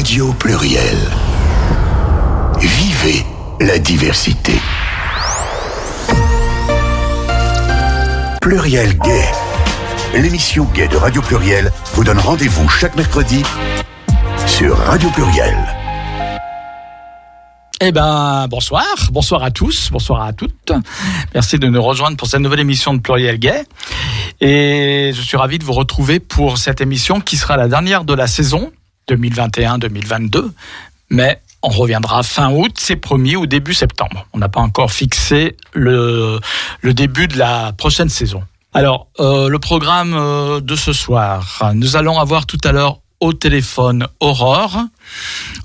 Radio Pluriel. Vivez la diversité. Pluriel Gay. L'émission Gay de Radio Pluriel vous donne rendez-vous chaque mercredi sur Radio Pluriel. Eh ben, bonsoir, bonsoir à tous, bonsoir à toutes. Merci de nous rejoindre pour cette nouvelle émission de Pluriel Gay. Et je suis ravi de vous retrouver pour cette émission qui sera la dernière de la saison 2021-2022. Mais on reviendra fin août, c'est promis, ou début septembre. On n'a pas encore fixé le, début de la prochaine saison. Alors, euh, le programme euh, de ce soir, nous allons avoir tout à l'heure au téléphone Aurore.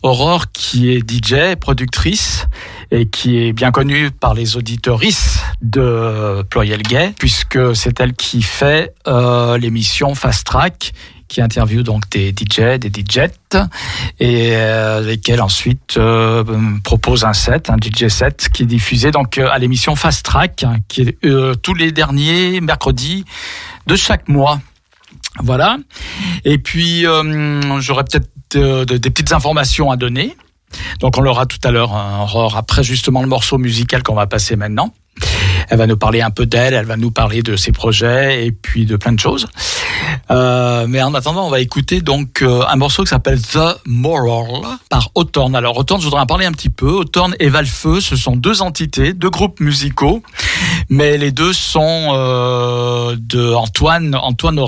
Aurore qui est DJ, productrice et qui est bien connue par les auditorices de Pluriel Gay puisque c'est elle qui fait euh, l'émission Fast Track qui interviewe donc des DJ, des DJettes et euh, lesquels ensuite euh, propose un set, un DJ set qui est diffusé donc euh, à l'émission Fast Track hein, qui est euh, tous les derniers mercredis de chaque mois. Voilà. Et puis, j'aurais peut-être de- des petites informations à donner. Donc, on l'aura tout à l'heure, hein, Aurore, après justement le morceau musical qu'on va passer maintenant. Elle va nous parler un peu d'elle, elle va nous parler de ses projets et puis de plein de choses. Euh, mais en attendant, on va écouter donc euh, un morceau qui s'appelle The Moral par Autorn. Alors Autorn, je voudrais en parler un petit peu. Autorn et Valfeu, ce sont deux entités, deux groupes musicaux, mais les deux sont euh, de Antoine Antoine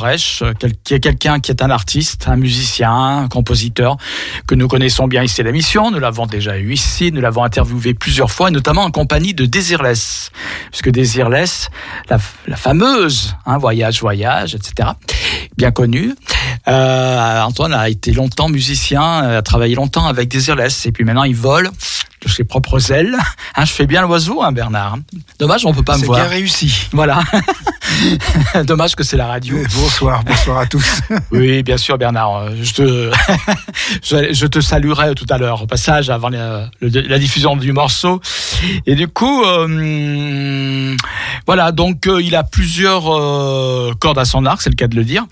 qui est quelqu'un qui est un artiste, un musicien, un compositeur que nous connaissons bien ici à l'émission. Nous l'avons déjà eu ici, nous l'avons interviewé plusieurs fois, et notamment en compagnie de Desireless, puisque Desireless, la, la fameuse hein, voyage voyage, etc. Bien connue. Euh, Antoine a été longtemps musicien, euh, a travaillé longtemps avec Desireless, et puis maintenant il vole ses propres ailes. Hein, je fais bien l'oiseau, hein, Bernard. Dommage, on peut pas me C'est voir. bien réussi. Voilà. Dommage que c'est la radio. Bonsoir, bonsoir à tous. Oui, bien sûr, Bernard. Je te, je, je te saluerai tout à l'heure au passage avant la, diffusion du morceau. Et du coup, euh, voilà. Donc, euh, il a plusieurs euh, cordes à son arc, c'est le cas de le dire.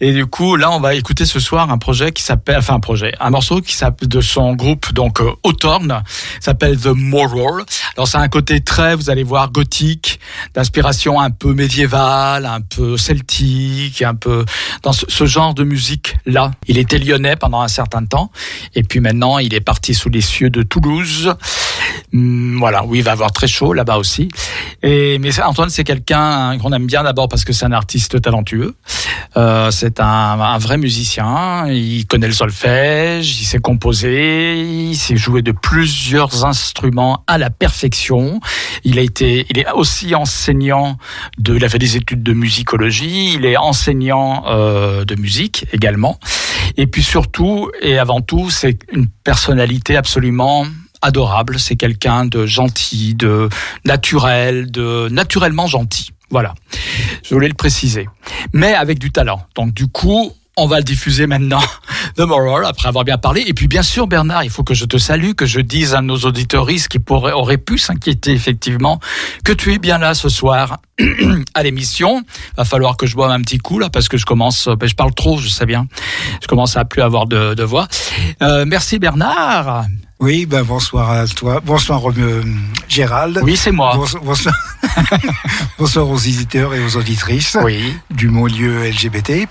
Et du coup, là, on va écouter ce soir un projet qui s'appelle, enfin un projet, un morceau qui s'appelle de son groupe donc Hawthorne, s'appelle The Moral. Alors, c'est un côté très, vous allez voir, gothique, d'inspiration un peu médiévale, un peu celtique, un peu dans ce, genre de musique là. Il était lyonnais pendant un certain temps, et puis maintenant il est parti sous les cieux de Toulouse. Hum, voilà, où il va avoir très chaud là-bas aussi. Et mais Antoine, c'est quelqu'un qu'on aime bien d'abord parce que c'est un artiste talentueux. Euh, c'est un, un vrai musicien. Il connaît le solfège, il sait composer, il sait jouer de plusieurs instruments à la perfection. Il a été, il est aussi enseignant de, il a fait des études de musicologie. Il est enseignant euh, de musique également. Et puis surtout et avant tout, c'est une personnalité absolument adorable. C'est quelqu'un de gentil, de naturel, de naturellement gentil. Voilà. Je voulais le préciser. Mais avec du talent. Donc du coup, on va le diffuser maintenant, The Moral, après avoir bien parlé. Et puis bien sûr, Bernard, il faut que je te salue, que je dise à nos auditoristes qui pourraient, auraient pu s'inquiéter effectivement, que tu es bien là ce soir à l'émission. Va falloir que je boive un petit coup là, parce que je commence, ben, je parle trop, je sais bien. Je commence à plus avoir de, de voix. Euh, merci Bernard. Oui, ben bonsoir à toi. Bonsoir euh, Gérald. Oui, c'est moi. Bonsoir, bonsoir. aux auditeurs et aux auditrices Oui. du mot lieu LGBT+.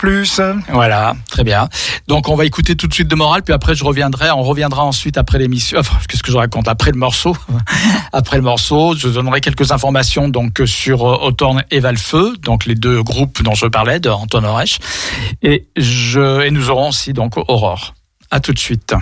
Voilà, très bien. Donc on va écouter tout de suite de morale, puis après je reviendrai, on reviendra ensuite après l'émission. Enfin, qu'est-ce que je raconte? Après le morceau Après le morceau, je donnerai quelques informations donc sur euh, Hawthorne et Valfeu, donc les deux groupes dont je parlais de Orech, et je et nous aurons aussi donc Aurore. À tout de suite.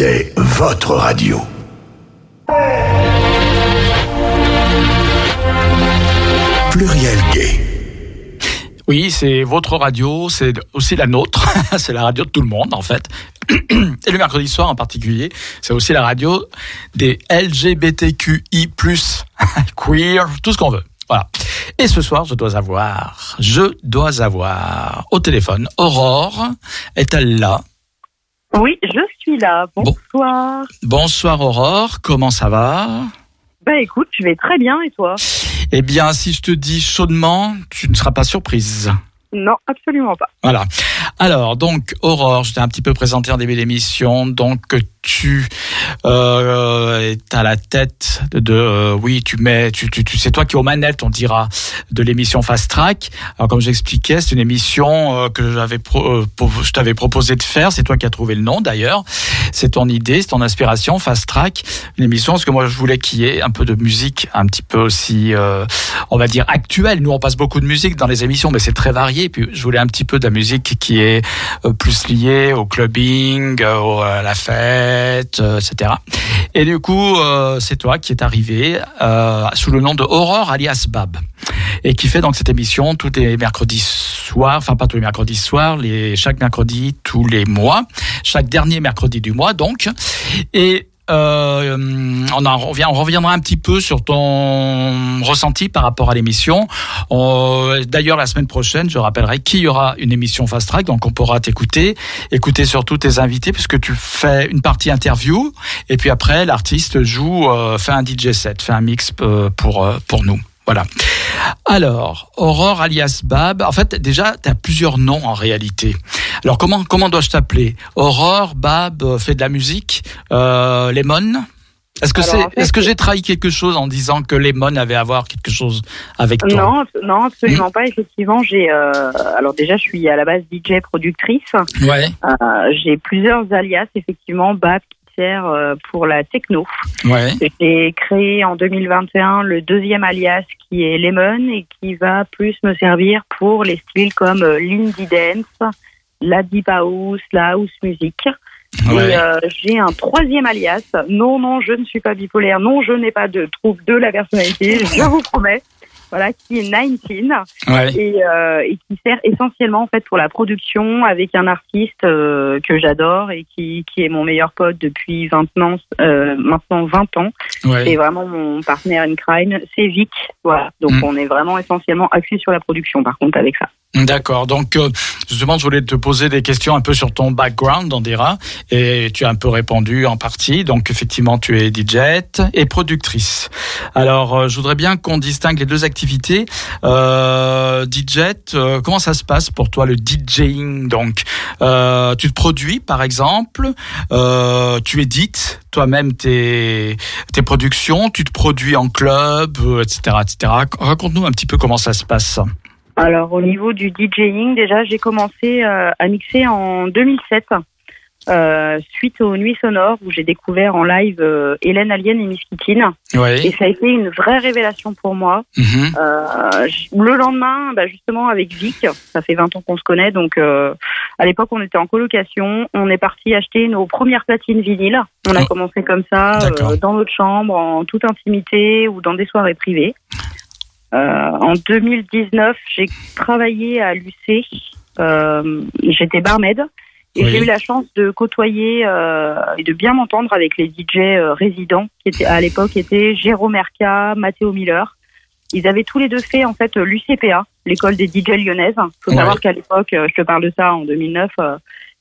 C'est votre radio. Pluriel Gay. Oui, c'est votre radio, c'est aussi la nôtre, c'est la radio de tout le monde en fait. Et le mercredi soir en particulier, c'est aussi la radio des LGBTQI+, queer, tout ce qu'on veut. Voilà. Et ce soir, je dois avoir, je dois avoir au téléphone Aurore. Est-elle là? Oui, je suis là. Bonsoir. Bonsoir Aurore, comment ça va? Bah écoute, je vais très bien et toi? Eh bien, si je te dis chaudement, tu ne seras pas surprise. Non, absolument pas. Voilà. Alors, donc, Aurore, je t'ai un petit peu présenté en début d'émission. Donc, tu euh, es à la tête de, euh, oui, tu mets, tu, tu, tu c'est toi qui es aux manettes, on dira, de l'émission Fast Track. Alors, comme j'expliquais, c'est une émission euh, que j'avais, pro, euh, je t'avais proposé de faire. C'est toi qui as trouvé le nom, d'ailleurs. C'est ton idée, c'est ton inspiration, Fast Track, une émission parce que moi, je voulais qu'il y ait un peu de musique, un petit peu aussi, on va dire actuelle. Nous, on passe beaucoup de musique dans les émissions, mais c'est très varié. Et puis, je voulais un petit peu de la musique qui est euh, plus liée au clubbing, euh, à la fête, euh, etc. Et du coup, c'est toi qui est arrivé sous le nom de Aurore alias Bab et qui fait donc cette émission tous les mercredis soirs, enfin pas tous les mercredis soirs, les chaque mercredi tous les mois, chaque dernier mercredi du mois donc. Et euh, on, en revient, on reviendra un petit peu sur ton ressenti par rapport à l'émission. On- D'ailleurs, la semaine prochaine, je rappellerai qu'il y aura une émission Fast Track, donc on pourra t'écouter, écouter surtout tes invités, puisque tu fais une partie interview, et puis après, l'artiste joue, euh, fait un DJ set, fait un mix euh, pour, euh, pour nous. Voilà. Alors, Aurore alias Bab, en fait, déjà, tu as plusieurs noms en réalité. Alors, comment, comment dois-je t'appeler? Aurore, Bab, euh, fait de la musique, euh, Lemon? Est-ce que, c'est, en fait, est-ce que j'ai trahi quelque chose en disant que Lemon avait à voir quelque chose avec toi? Non, non, Hmm. absolument pas. Effectivement, j'ai. euh, alors déjà, je suis à la base DJ productrice. Ouais, Euh, j'ai plusieurs alias, effectivement, BAP euh, pour la techno. ouais. J'ai créé en 2021 le deuxième alias qui est Lemon et qui va plus me servir pour les styles comme euh, l'indie dance, la deep house, la house music. ouais. Et euh, j'ai un troisième alias. Non, non, je ne suis pas bipolaire. Non, je n'ai pas de trouble de la personnalité. Je vous promets. Voilà, qui est 19 ouais. et, euh, et qui sert essentiellement en fait pour la production avec un artiste euh, que j'adore et qui, qui est mon meilleur pote depuis 20 ans, euh, maintenant 20 ans. ouais. C'est vraiment mon partenaire in crime, c'est Vic. Voilà, donc Mm. on est vraiment essentiellement axé sur la production par contre avec ça. D'accord. Donc, euh, justement, je voulais te poser des questions un peu sur ton background, on dira, et tu as un peu répondu en partie. Donc, effectivement, tu es DJ et productrice. Alors, euh, je voudrais bien qu'on distingue les deux activités. Euh, DJ, euh, comment ça se passe pour toi le DJing Donc, tu te produis, par exemple, tu édites toi-même tes tes productions, tu te produis en club, etc., etc. Raconte-nous un petit peu comment ça se passe. Alors au niveau du DJing, déjà j'ai commencé euh, à mixer en 2007 euh, suite aux Nuits Sonores où j'ai découvert en live euh, Hélène Alien et Miskitine et Oui. ça a été une vraie révélation pour moi. Euh, j- le lendemain, bah, justement avec Vic, ça fait 20 ans qu'on se connaît, donc à l'époque on était en colocation, on est parti acheter nos premières platines vinyles. On a Oh. commencé comme ça, dans notre chambre, en toute intimité ou dans des soirées privées. Euh, en 2019, j'ai travaillé à l'UC, euh, j'étais barmaid. Et Oui. j'ai eu la chance de côtoyer euh, et de bien m'entendre avec les DJ euh, résidents qui étaient à l'époque étaient Jérôme Merca, Matteo Miller. Ils avaient tous les deux fait en fait l'UCPA, l'école des DJ lyonnaises. Il faut Ouais. savoir qu'à l'époque, je te parle de ça en 2009, euh,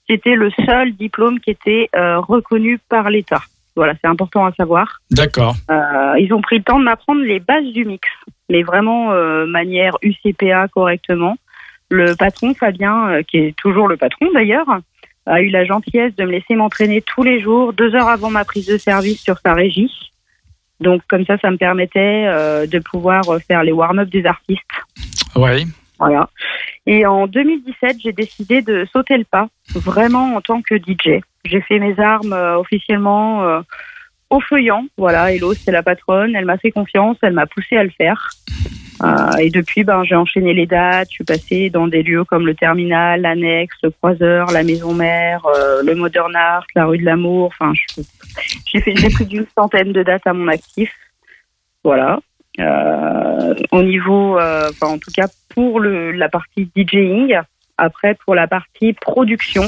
c'était le seul diplôme qui était euh, reconnu par l'État. Voilà, c'est important à savoir. D'accord. Euh, ils ont pris le temps de m'apprendre les bases du mix, mais vraiment euh, manière UCPA correctement. Le patron Fabien, euh, qui est toujours le patron d'ailleurs, a eu la gentillesse de me laisser m'entraîner tous les jours, deux heures avant ma prise de service sur sa régie. Donc comme ça, ça me permettait euh, de pouvoir euh, faire les warm-up des artistes. Oui. Voilà. Et en 2017, j'ai décidé de sauter le pas, vraiment en tant que DJ. J'ai fait mes armes euh, officiellement au feuillant. Voilà, Hello, c'est la patronne. Elle m'a fait confiance, elle m'a poussé à le faire. Euh, et depuis, ben, j'ai enchaîné les dates. Je suis passée dans des lieux comme le Terminal, l'Annexe, le Croiseur, la Maison Mère, euh, le Modern Art, la rue de l'Amour. Enfin, j'ai fait plus d'une centaine de dates à mon actif. Voilà. Euh, au niveau, enfin en tout cas pour la partie DJing. Après pour la partie production,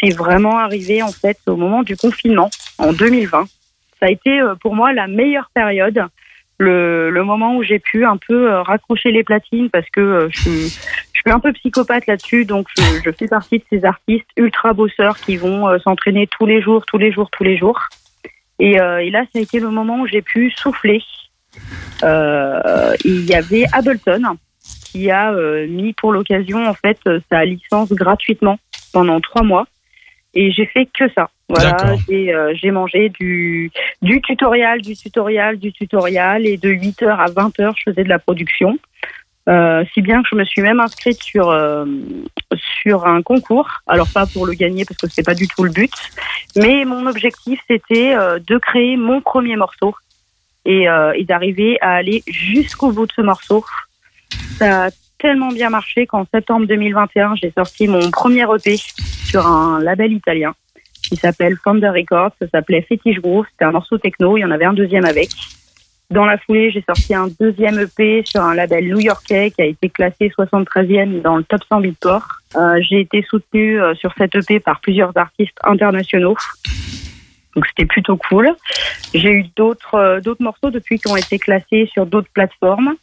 c'est vraiment arrivé en fait au moment du confinement en 2020. Ça a été euh, pour moi la meilleure période, le, moment où j'ai pu un peu euh, raccrocher les platines parce que euh, je, suis- un peu psychopathe là-dessus, donc je, je fais partie de ces artistes ultra bosseurs qui vont s'entraîner tous les jours, tous les jours, tous les jours. Et, là, ça a été le moment où j'ai pu souffler. Il y avait Ableton qui a mis pour l'occasion en fait sa licence gratuitement pendant trois mois et j'ai fait que ça. Voilà, D'accord. j'ai euh, j'ai mangé du du tutoriel, du tutoriel, du tutoriel et de 8h à 20h je faisais de la production. Euh, si bien que je me suis même inscrite sur euh, sur un concours. Alors pas pour le gagner parce que c'est pas du tout le but, mais mon objectif c'était euh, de créer mon premier morceau et, euh, et d'arriver à aller jusqu'au bout de ce morceau. Ça a tellement bien marché qu'en septembre 2021, j'ai sorti mon premier EP sur un label italien qui s'appelle Founder Records. Ça s'appelait Fetish Groove. C'était un morceau techno. Il y en avait un deuxième avec. Dans la foulée, j'ai sorti un deuxième EP sur un label new-yorkais qui a été classé 73e dans le top 100 Beatport. Euh, j'ai été soutenue euh, sur cet EP par plusieurs artistes internationaux. Donc c'était plutôt cool. J'ai eu d'autres euh, d'autres morceaux depuis qui ont été classés sur d'autres plateformes.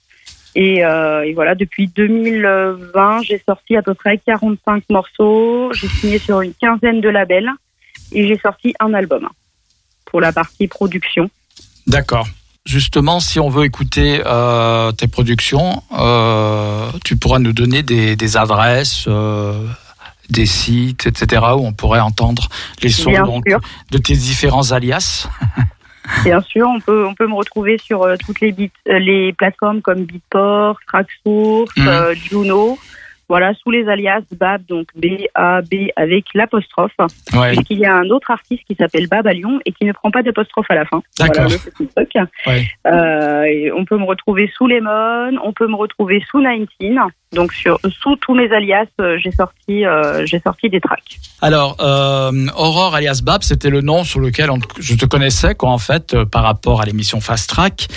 Et, euh, et voilà, depuis 2020, j'ai sorti à peu près 45 morceaux. J'ai signé sur une quinzaine de labels et j'ai sorti un album pour la partie production. D'accord. Justement, si on veut écouter euh, tes productions, euh, tu pourras nous donner des, des adresses, des sites, etc., où on pourrait entendre les sons donc, de tes différents alias. Bien sûr, on peut on peut me retrouver sur euh, toutes les beat- euh, les plateformes comme Beatport, Tracksource, Mhm. euh, Juno. Voilà, sous les alias Bab, donc B A B avec l'apostrophe. Ouais. Puisqu'il y a un autre artiste qui s'appelle Bab à Lyon et qui ne prend pas d'apostrophe à la fin. D'accord. Voilà. Ouais. Euh, on peut me retrouver sous Lemon, on peut me retrouver sous 19. Donc sur sous tous mes alias, euh, j'ai sorti euh, j'ai sorti des tracks. Alors, euh, Aurore alias Bab, c'était le nom sur lequel je te connaissais, quoi, en fait, euh, par rapport à l'émission Fast Track.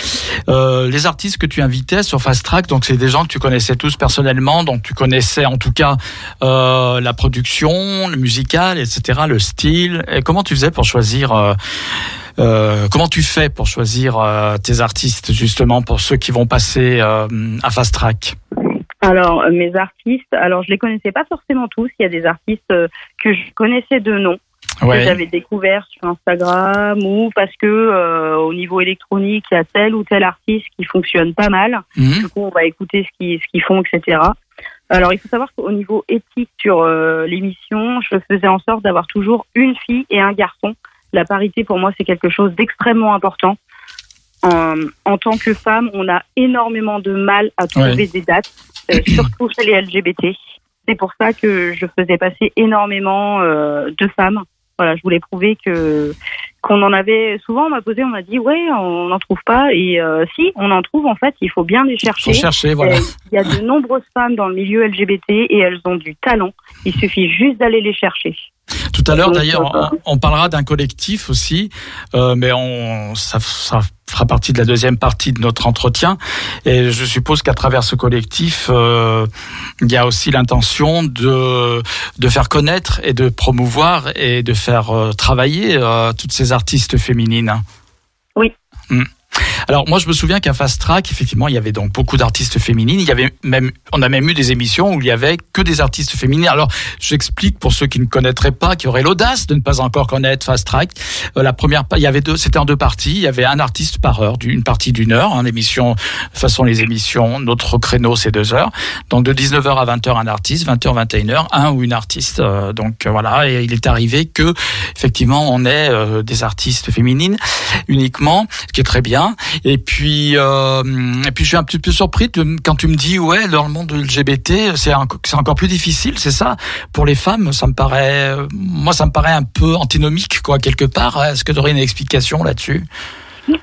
Euh, les artistes que tu invitais sur Fast Track, donc c'est des gens que tu connaissais tous personnellement, donc tu connaissais en tout cas la production, le musical, etc., le style. Et comment tu faisais pour choisir euh, comment tu fais pour choisir euh, tes artistes justement pour ceux qui vont passer euh, à Fast Track? Alors euh, mes artistes, alors je les connaissais pas forcément tous. Il y a des artistes euh, que je connaissais de nom. que j'avais découvert sur Instagram ou parce que euh, au niveau électronique, il y a tel ou tel artiste qui fonctionne pas mal. Mhm. Du coup, on va écouter ce qu'ils ce qu'ils font, etc. Alors, il faut savoir qu'au niveau éthique sur euh, l'émission, je faisais en sorte d'avoir toujours une fille et un garçon. La parité, pour moi, c'est quelque chose d'extrêmement important. En, en tant que femme, on a énormément de mal à trouver Ouais. des dates, euh, surtout chez les LGBT. C'est pour ça que je faisais passer énormément euh, de femmes. Voilà, je voulais prouver que qu'on en avait. Souvent, on m'a posé, on m'a dit, ouais, on n'en trouve pas. Et euh, si, on en trouve. En fait, il faut bien les Faut chercher. chercher, voilà. Euh, Il y a de nombreuses femmes dans le milieu LGBT et elles ont du talent. Il suffit juste d'aller les chercher. Tout à l'heure, d'ailleurs, on, on parlera d'un collectif aussi, euh, mais on, ça, ça fera partie de la deuxième partie de notre entretien. Et je suppose qu'à travers ce collectif, euh, il y a aussi l'intention de, de faire connaître et de promouvoir et de faire euh, travailler euh, toutes ces artistes féminines. Oui. Hmm. Alors moi je me souviens qu'à Fast Track effectivement il y avait donc beaucoup d'artistes féminines. Il y avait même on a même eu des émissions où il y avait que des artistes féminines. Alors j'explique pour ceux qui ne connaîtraient pas, qui auraient l'audace de ne pas encore connaître Fast Track. Euh, la première il y avait deux c'était en deux parties. Il y avait un artiste par heure, d'une partie d'une heure. Hein, l'émission façon les émissions notre créneau c'est deux heures. Donc de 19h à 20h un artiste, 20h 21h un ou une artiste. Euh, donc euh, voilà et il est arrivé que effectivement on ait euh, des artistes féminines uniquement, ce qui est très bien. Et puis, euh, et puis je suis un petit peu surpris de- quand tu me dis ouais dans le monde LGBT c'est encore plus difficile, c'est ça? Pour les femmes. Ça me paraît, moi ça me paraît un peu antinomique quoi quelque part. Est-ce que tu aurais une explication là-dessus? Euh,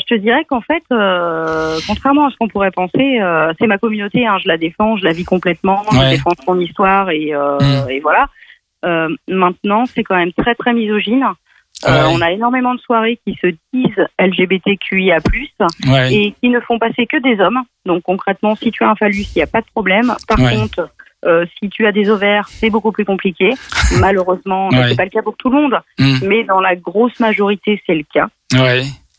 je te dirais qu'en fait, euh, contrairement à ce qu'on pourrait penser, euh, c'est ma communauté. Hein, je la défends, je la vis complètement, Ouais. je défends son histoire et, euh, Mm. et voilà. Maintenant, c'est quand même très très misogyne. Euh, Ouais. On a énormément de soirées qui se disent LGBTQIA+, Ouais. et qui ne font passer que des hommes. Donc concrètement, si tu as un phallus, il n'y a pas de problème. Par Ouais. contre, euh, si tu as des ovaires, c'est beaucoup plus compliqué. Malheureusement, Ouais. c'est pas le cas pour tout le monde, Mm. mais dans la grosse majorité, c'est le cas.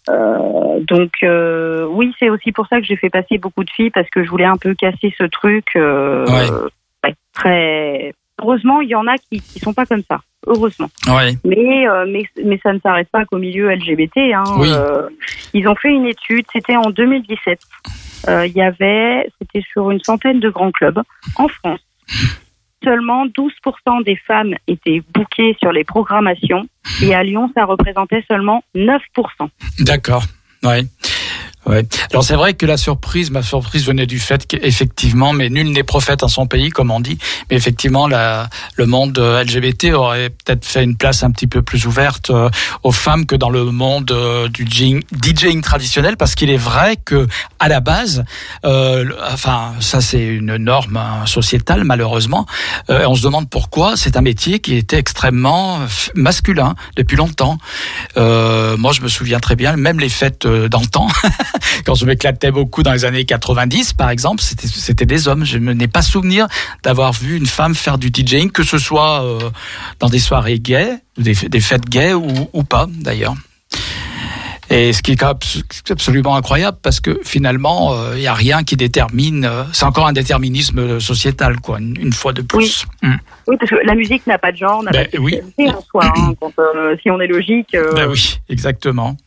Euh, donc euh, oui, c'est aussi pour ça que j'ai fait passer beaucoup de filles parce que je voulais un peu casser ce truc. euh, ouais, très heureusement, il y en a qui qui sont pas comme ça. Heureusement. Ouais. Mais euh, mais mais ça ne s'arrête pas qu'au milieu LGBT. Hein. Oui. Euh, ils ont fait une étude. C'était en 2017. Euh, Il y avait, c'était sur une centaine de grands clubs en France. Seulement 12% des femmes étaient bookées sur les programmations et à Lyon, ça représentait seulement 9%. D'accord. Ouais. Ouais. Alors c'est vrai que la surprise, ma surprise venait du fait qu'effectivement, mais nul n'est prophète en son pays, comme on dit, mais effectivement, la, le monde euh, LGBT aurait peut-être fait une place un petit peu plus ouverte euh, aux femmes que dans le monde euh, du DJing, traditionnel, parce qu'il est vrai que à la base, euh, enfin ça c'est une norme hein, sociétale malheureusement, euh, on se demande pourquoi c'est un métier qui était extrêmement masculin depuis longtemps. Euh, moi, je me souviens très bien, même les fêtes d'antan, quand je m'éclatais beaucoup dans les années 90, par exemple, c'était des hommes. Je ne n'ai pas souvenir d'avoir vu une femme faire du DJing, que ce soit euh, dans des soirées gays, des, des fêtes gays ou, ou pas, d'ailleurs. Et ce qui est abs- absolument incroyable parce que finalement, euh, il n'y a rien qui détermine. euh, c'est encore un déterminisme sociétal, quoi, une, une fois de plus. Mm. Oui, parce que la musique n'a pas de genre, n'a Ben, pas de oui. en soi. hein, quand, euh, si on est logique, euh, Ben oui, exactement.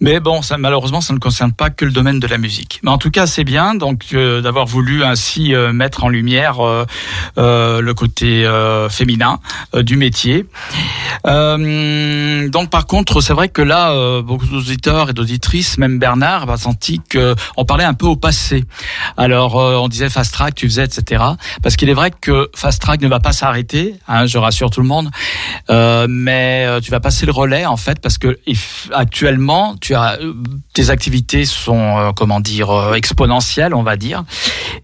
Mais bon, ça, malheureusement, ça ne concerne pas que le domaine de la musique. Mais en tout cas, c'est bien donc euh, d'avoir voulu ainsi euh, mettre en lumière euh, euh, le côté euh, féminin euh, du métier. Donc, par contre, c'est vrai que là, beaucoup d'auditeurs et d'auditrices, même Bernard, a senti que on parlait un peu au passé. Alors, on disait fast track, tu faisais, etc. Parce qu'il est vrai que fast track ne va pas s'arrêter. Hein, je rassure tout le monde. Mais tu vas passer le relais en fait parce que actuellement tu as euh, tes activités sont euh, comment dire euh, exponentielles on va dire.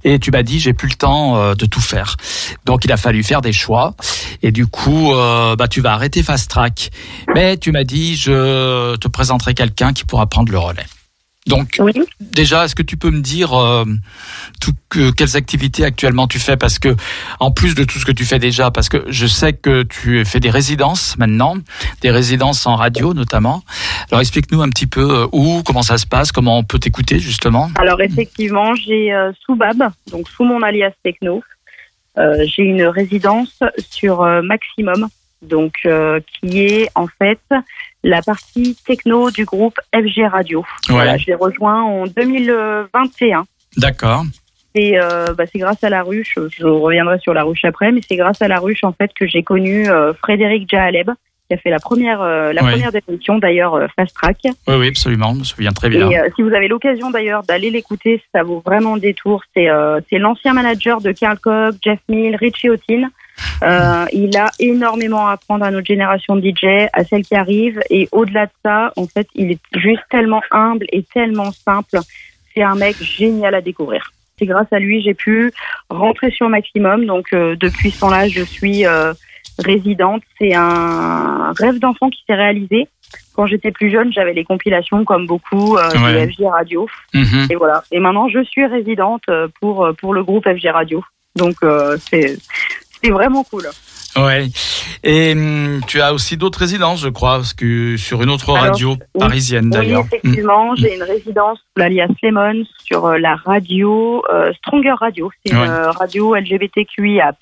Et tu m'as dit j'ai plus le temps euh, de tout faire. Donc il a fallu faire des choix. Et du coup euh, bah tu vas arrêter fast track. Mais tu m'as dit je te présenterai quelqu'un qui pourra prendre le relais donc oui. déjà, est-ce que tu peux me dire euh, tout, que, quelles activités actuellement tu fais? Parce que, en plus de tout ce que tu fais déjà, parce que je sais que tu fais des résidences maintenant, des résidences en radio notamment. Alors explique-nous un petit peu euh, où, comment ça se passe, comment on peut t'écouter justement. Alors effectivement, j'ai euh, sous Bab, donc sous mon alias Techno, euh, j'ai une résidence sur euh, Maximum, donc euh, qui est en fait la partie techno du groupe FG Radio. Voilà, je l'ai rejoint en 2021. D'accord. Et euh, bah, c'est grâce à la ruche, je reviendrai sur la ruche après, mais c'est grâce à la ruche en fait que j'ai connu euh, Frédéric Jahaleb, qui a fait la première, euh, la Ouais. première émissions, d'ailleurs euh, Fast Track. Oui, oui, absolument. Je me souviens très bien. Et euh, si vous avez l'occasion d'ailleurs d'aller l'écouter, ça vaut vraiment le détour. C'est euh, l'ancien manager de Carl Cox, Jeff Mill, Richie Houghton. Euh, il a énormément à apprendre à notre génération de DJ, à celle qui arrive. Et au-delà de ça, en fait, il est juste tellement humble et tellement simple. C'est un mec génial à découvrir. C'est grâce à lui j'ai pu rentrer sur Maximum. Donc euh, depuis ce temps-là, je suis euh, résidente. C'est un rêve d'enfant qui s'est réalisé. Quand j'étais plus jeune, j'avais les compilations comme beaucoup euh, Ouais. de FG Radio. Mhm. Et voilà. Et maintenant, je suis résidente pour pour le groupe FG Radio. Donc euh, c'est c'est vraiment cool. Ouais. Et hum, tu as aussi d'autres résidences, je crois, parce que sur une autre Alors, radio oui. parisienne d'ailleurs. Oui, effectivement, j'ai une résidence l'alias Lemon sur euh, la radio euh, Stronger Radio. C'est une euh, radio LGBTQIA+,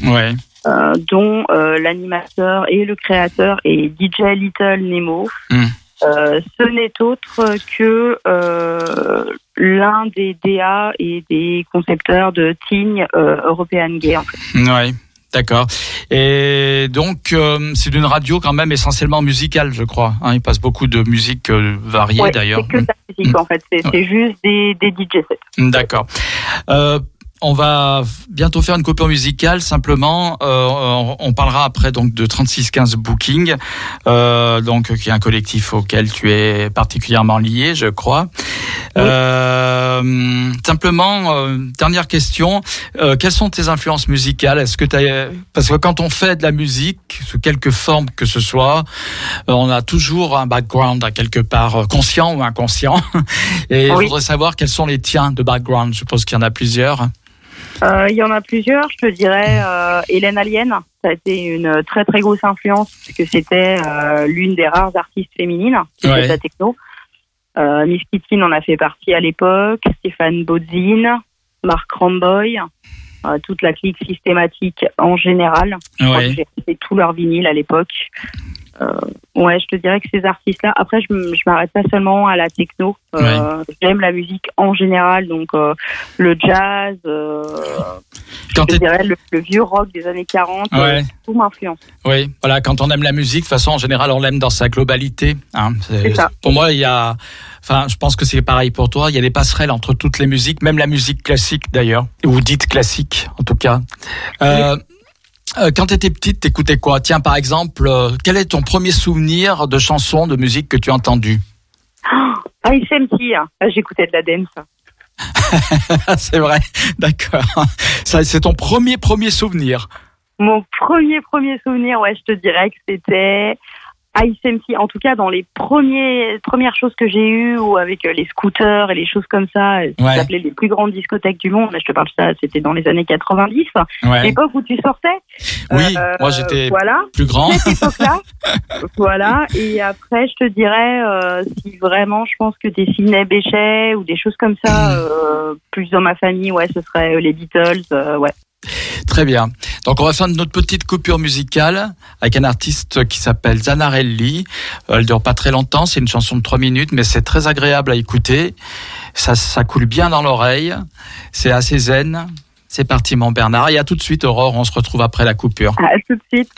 Mm. Ouais. euh, dont euh, l'animateur et le créateur est DJ Little Nemo. Mm. Euh, ce n'est autre que euh, l'un des DA et des concepteurs de Tignes euh, European Gay. En fait. Ouais. D'accord. Et donc, euh, c'est d'une radio quand même essentiellement musicale, je crois. Hein, il passe beaucoup de musique variée Ouais, d'ailleurs. c'est que de la musique en fait. C'est Ouais. juste des, des DJ sets. Mm, D'accord. On va bientôt faire une coupure musicale. Simplement, euh, on, parlera après donc de 3615 Booking, euh, donc qui est un collectif auquel tu es particulièrement lié, je crois. Euh, simplement, euh, dernière question euh, quelles sont tes influences musicales? Est-ce que parce que quand on fait de la musique sous quelque forme que ce soit, euh, on a toujours un background à quelque part conscient ou inconscient. Et Oui. je voudrais savoir quels sont les tiens de background. Je suppose qu'il y en a plusieurs. Euh, Il y en a plusieurs, je te dirais. Euh, Hélène Alien, ça a été une très très grosse influence puisque c'était euh, l'une des rares artistes féminines qui Ouais. la techno. Euh, Miss Kitty en a fait partie à l'époque, Stéphane Bodzin, Marc Ramboy, euh, toute la clique systématique en général. Ouais. que J'ai fait tout leur vinyle à l'époque. Euh, ouais, je te dirais que ces artistes-là. Après, je, je m'arrête pas seulement à la techno. Euh, J'aime la musique en général, donc euh, le jazz, euh, Quand je dirais le, le vieux rock des années 40, euh, Ouais. tout m'influence. Oui, voilà, quand on aime la musique, de toute façon, en général, on l'aime dans sa globalité. Hein. Ça. Pour moi, il y a, enfin, je pense que c'est pareil pour toi. Il y a des passerelles entre toutes les musiques, même la musique classique d'ailleurs, ou dite classique en tout cas. Euh, euh, quand tu étais petite, t'écoutais quoi? Tiens, par exemple, euh, quel est ton premier souvenir de chanson, de musique que tu as entendu Ah, hein. Ah, j'écoutais de la dance. C'est vrai, d'accord. C'est ton premier premier souvenir? Mon premier, premier souvenir, ouais, je te dirais que c'était ICMT. En tout cas, dans les premiers, premières choses que j'ai eues, ou avec euh, les scooters et les choses comme ça, euh, Ouais. ça s'appelait les plus grandes discothèques du monde. Je te parle de ça, c'était dans les années 90, Ouais. l'époque où tu sortais. Oui, Euh, moi j'étais Voilà. plus grand. cette époque-là. voilà. Et après, je te dirais, euh, si vraiment je pense que des Sidney Bechet ou des choses comme ça, euh, plus dans ma famille, ouais, ce serait euh, les Beatles, euh, ouais. Très bien. Donc on va faire notre petite coupure musicale avec un artiste qui s'appelle Zanarelli. Euh, Elle dure pas très longtemps, c'est une chanson de trois minutes, mais c'est très agréable à écouter. Ça, ça coule bien dans l'oreille. C'est assez zen. C'est parti mon Bernard. Et à tout de suite Aurore, on se retrouve après la coupure. À tout de suite.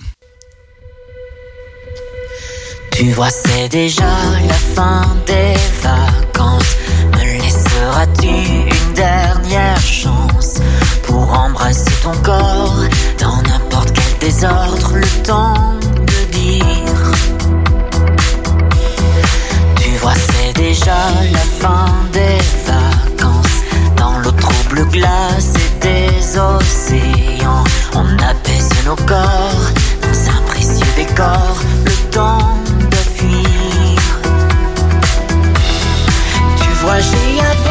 Tu vois, c'est déjà la fin des vacances. Me laisseras-tu une dernière chance? Pour embrasser ton corps dans n'importe quel désordre Le temps de dire. Tu vois, c'est déjà la fin des vacances. Dans l'eau trouble glacée des océans, on apaise nos corps dans un précieux décor. Le temps de fuir. Tu vois, j'ai abandonné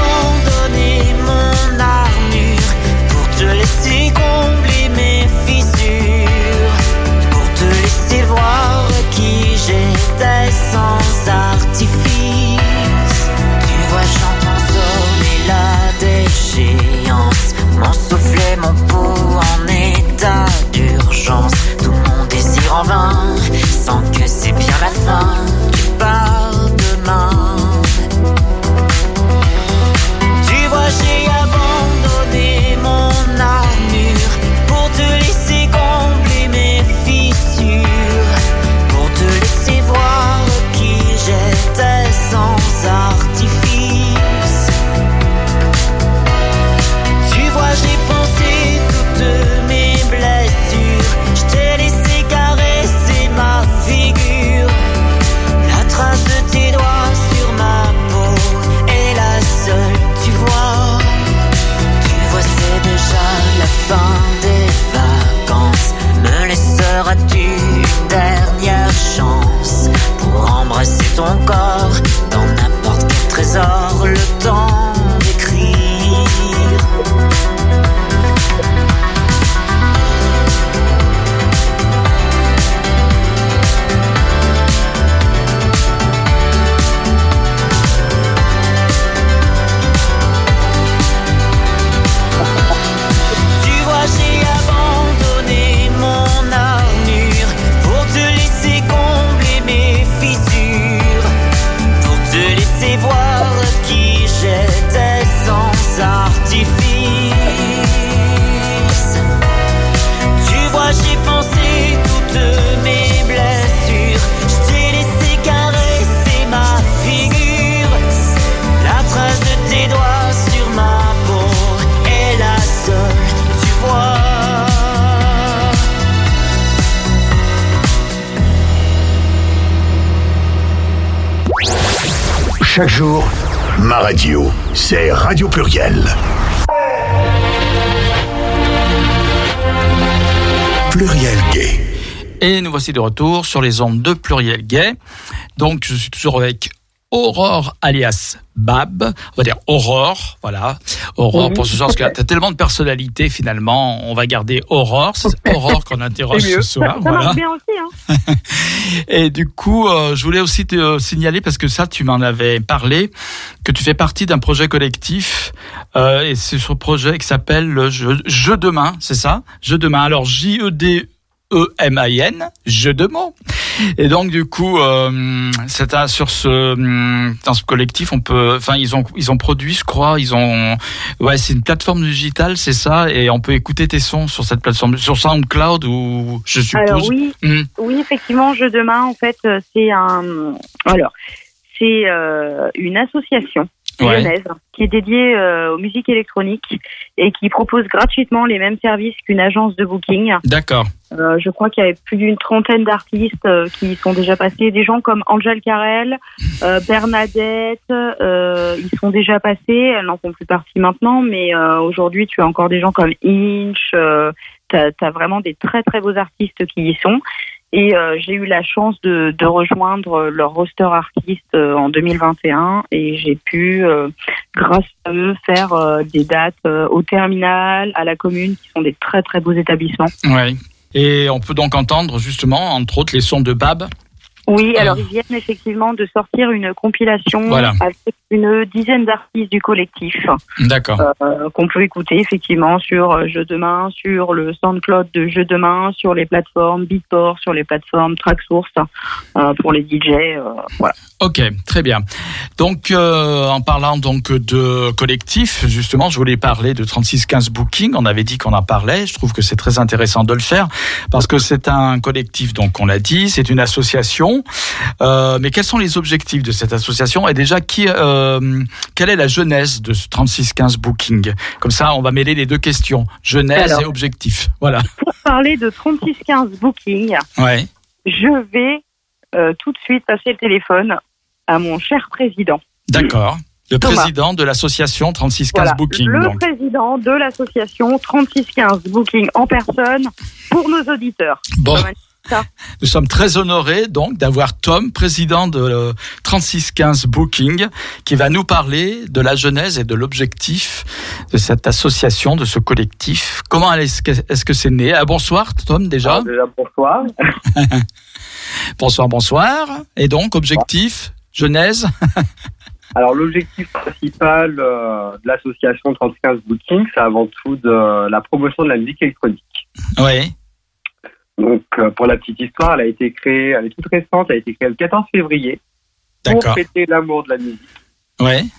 voici de retour sur les ondes de Pluriel Gay. Donc, je suis toujours avec Aurore alias Bab. On va dire Aurore, voilà. Aurore pour ce parce que tu as tellement de personnalité finalement. On va garder Aurore. C'est Aurore qu'on interroge ce soir. Ça voilà. bien aussi, hein. Et du coup, euh, je voulais aussi te euh, signaler, parce que ça, tu m'en avais parlé, que tu fais partie d'un projet collectif. euh, et c'est ce projet qui s'appelle le Jeu, Jeu de main, c'est ça? Jeu de main. Alors, J-E-D... E-M-A-N, jeu de mots. Et donc du coup, euh, c'est un- sur ce hum, dans ce collectif, on peut, enfin ils ont ils ont produit, je crois, ils ont, ouais, c'est une plateforme digitale, c'est ça, et on peut écouter tes sons sur cette plateforme, sur SoundCloud ou je suppose. Alors oui, Hum, oui, effectivement, Jeu de main, en fait, euh, c'est un. Alors, c'est euh, une association Ouais. lyonnaise qui est dédiée euh, aux musiques électroniques et qui propose gratuitement les mêmes services qu'une agence de booking. D'accord. Euh, je crois qu'il y avait plus d'une trentaine d'artistes euh, qui y sont déjà passés. Des gens comme Angèle Carrel, euh, Bernadette, euh, ils sont déjà passés. Elles n'en font plus partie maintenant, mais euh, aujourd'hui, tu as encore des gens comme Inch. Euh, tu as, vraiment des très très beaux artistes qui y sont. Et euh, j'ai eu la chance de, rejoindre leur roster artiste euh, en 2021 et j'ai pu, euh, grâce à eux, faire des dates au terminal, à la commune, qui sont des très très beaux établissements. Ouais. Et on peut donc entendre justement, entre autres, les sons de Bab. Oui, Ah. alors ils viennent effectivement de sortir une compilation Voilà. avec une dizaine d'artistes du collectif D'accord. euh, qu'on peut écouter effectivement sur euh, Jeux de main, sur le SoundCloud de Jeux de main, sur les plateformes Beatport, sur les plateformes Tracksource euh, pour les DJ. euh, voilà. Ok, très bien. Donc, euh, en parlant donc de collectif, justement, je voulais parler de 3615 Booking. On avait dit qu'on en parlait. Je trouve que c'est très intéressant de le faire parce que c'est un collectif, donc on l'a dit, c'est une association. Euh, mais quels sont les objectifs de cette association Et déjà, qui, euh, quelle est la genèse de ce 3615 Booking? Comme ça, on va mêler les deux questions genèse Alors. et objectif. Voilà. Pour parler de 3615 Booking, Ouais. je vais euh, tout de suite passer le téléphone à mon cher président. D'accord. Le Thomas. président de l'association 3615 Voilà, Booking. le donc. président de l'association 3615 Booking en personne pour nos auditeurs. Bon. Nous sommes très honorés donc d'avoir Tom, président de euh, 3615 Booking, qui va nous parler de la genèse et de l'objectif de cette association, de ce collectif. Comment est-ce que c'est né? Ah, Bonsoir Tom déjà. Alors, déjà, bonsoir. Bonsoir, bonsoir. Et donc objectif, genèse. Alors, l'objectif principal euh, de l'association 35 Booking, c'est avant tout de la promotion de la musique électronique. Oui. Donc, euh, pour la petite histoire, elle a été créée, elle est toute récente, elle a été créée le 14 février pour fêter l'amour de la musique. Oui.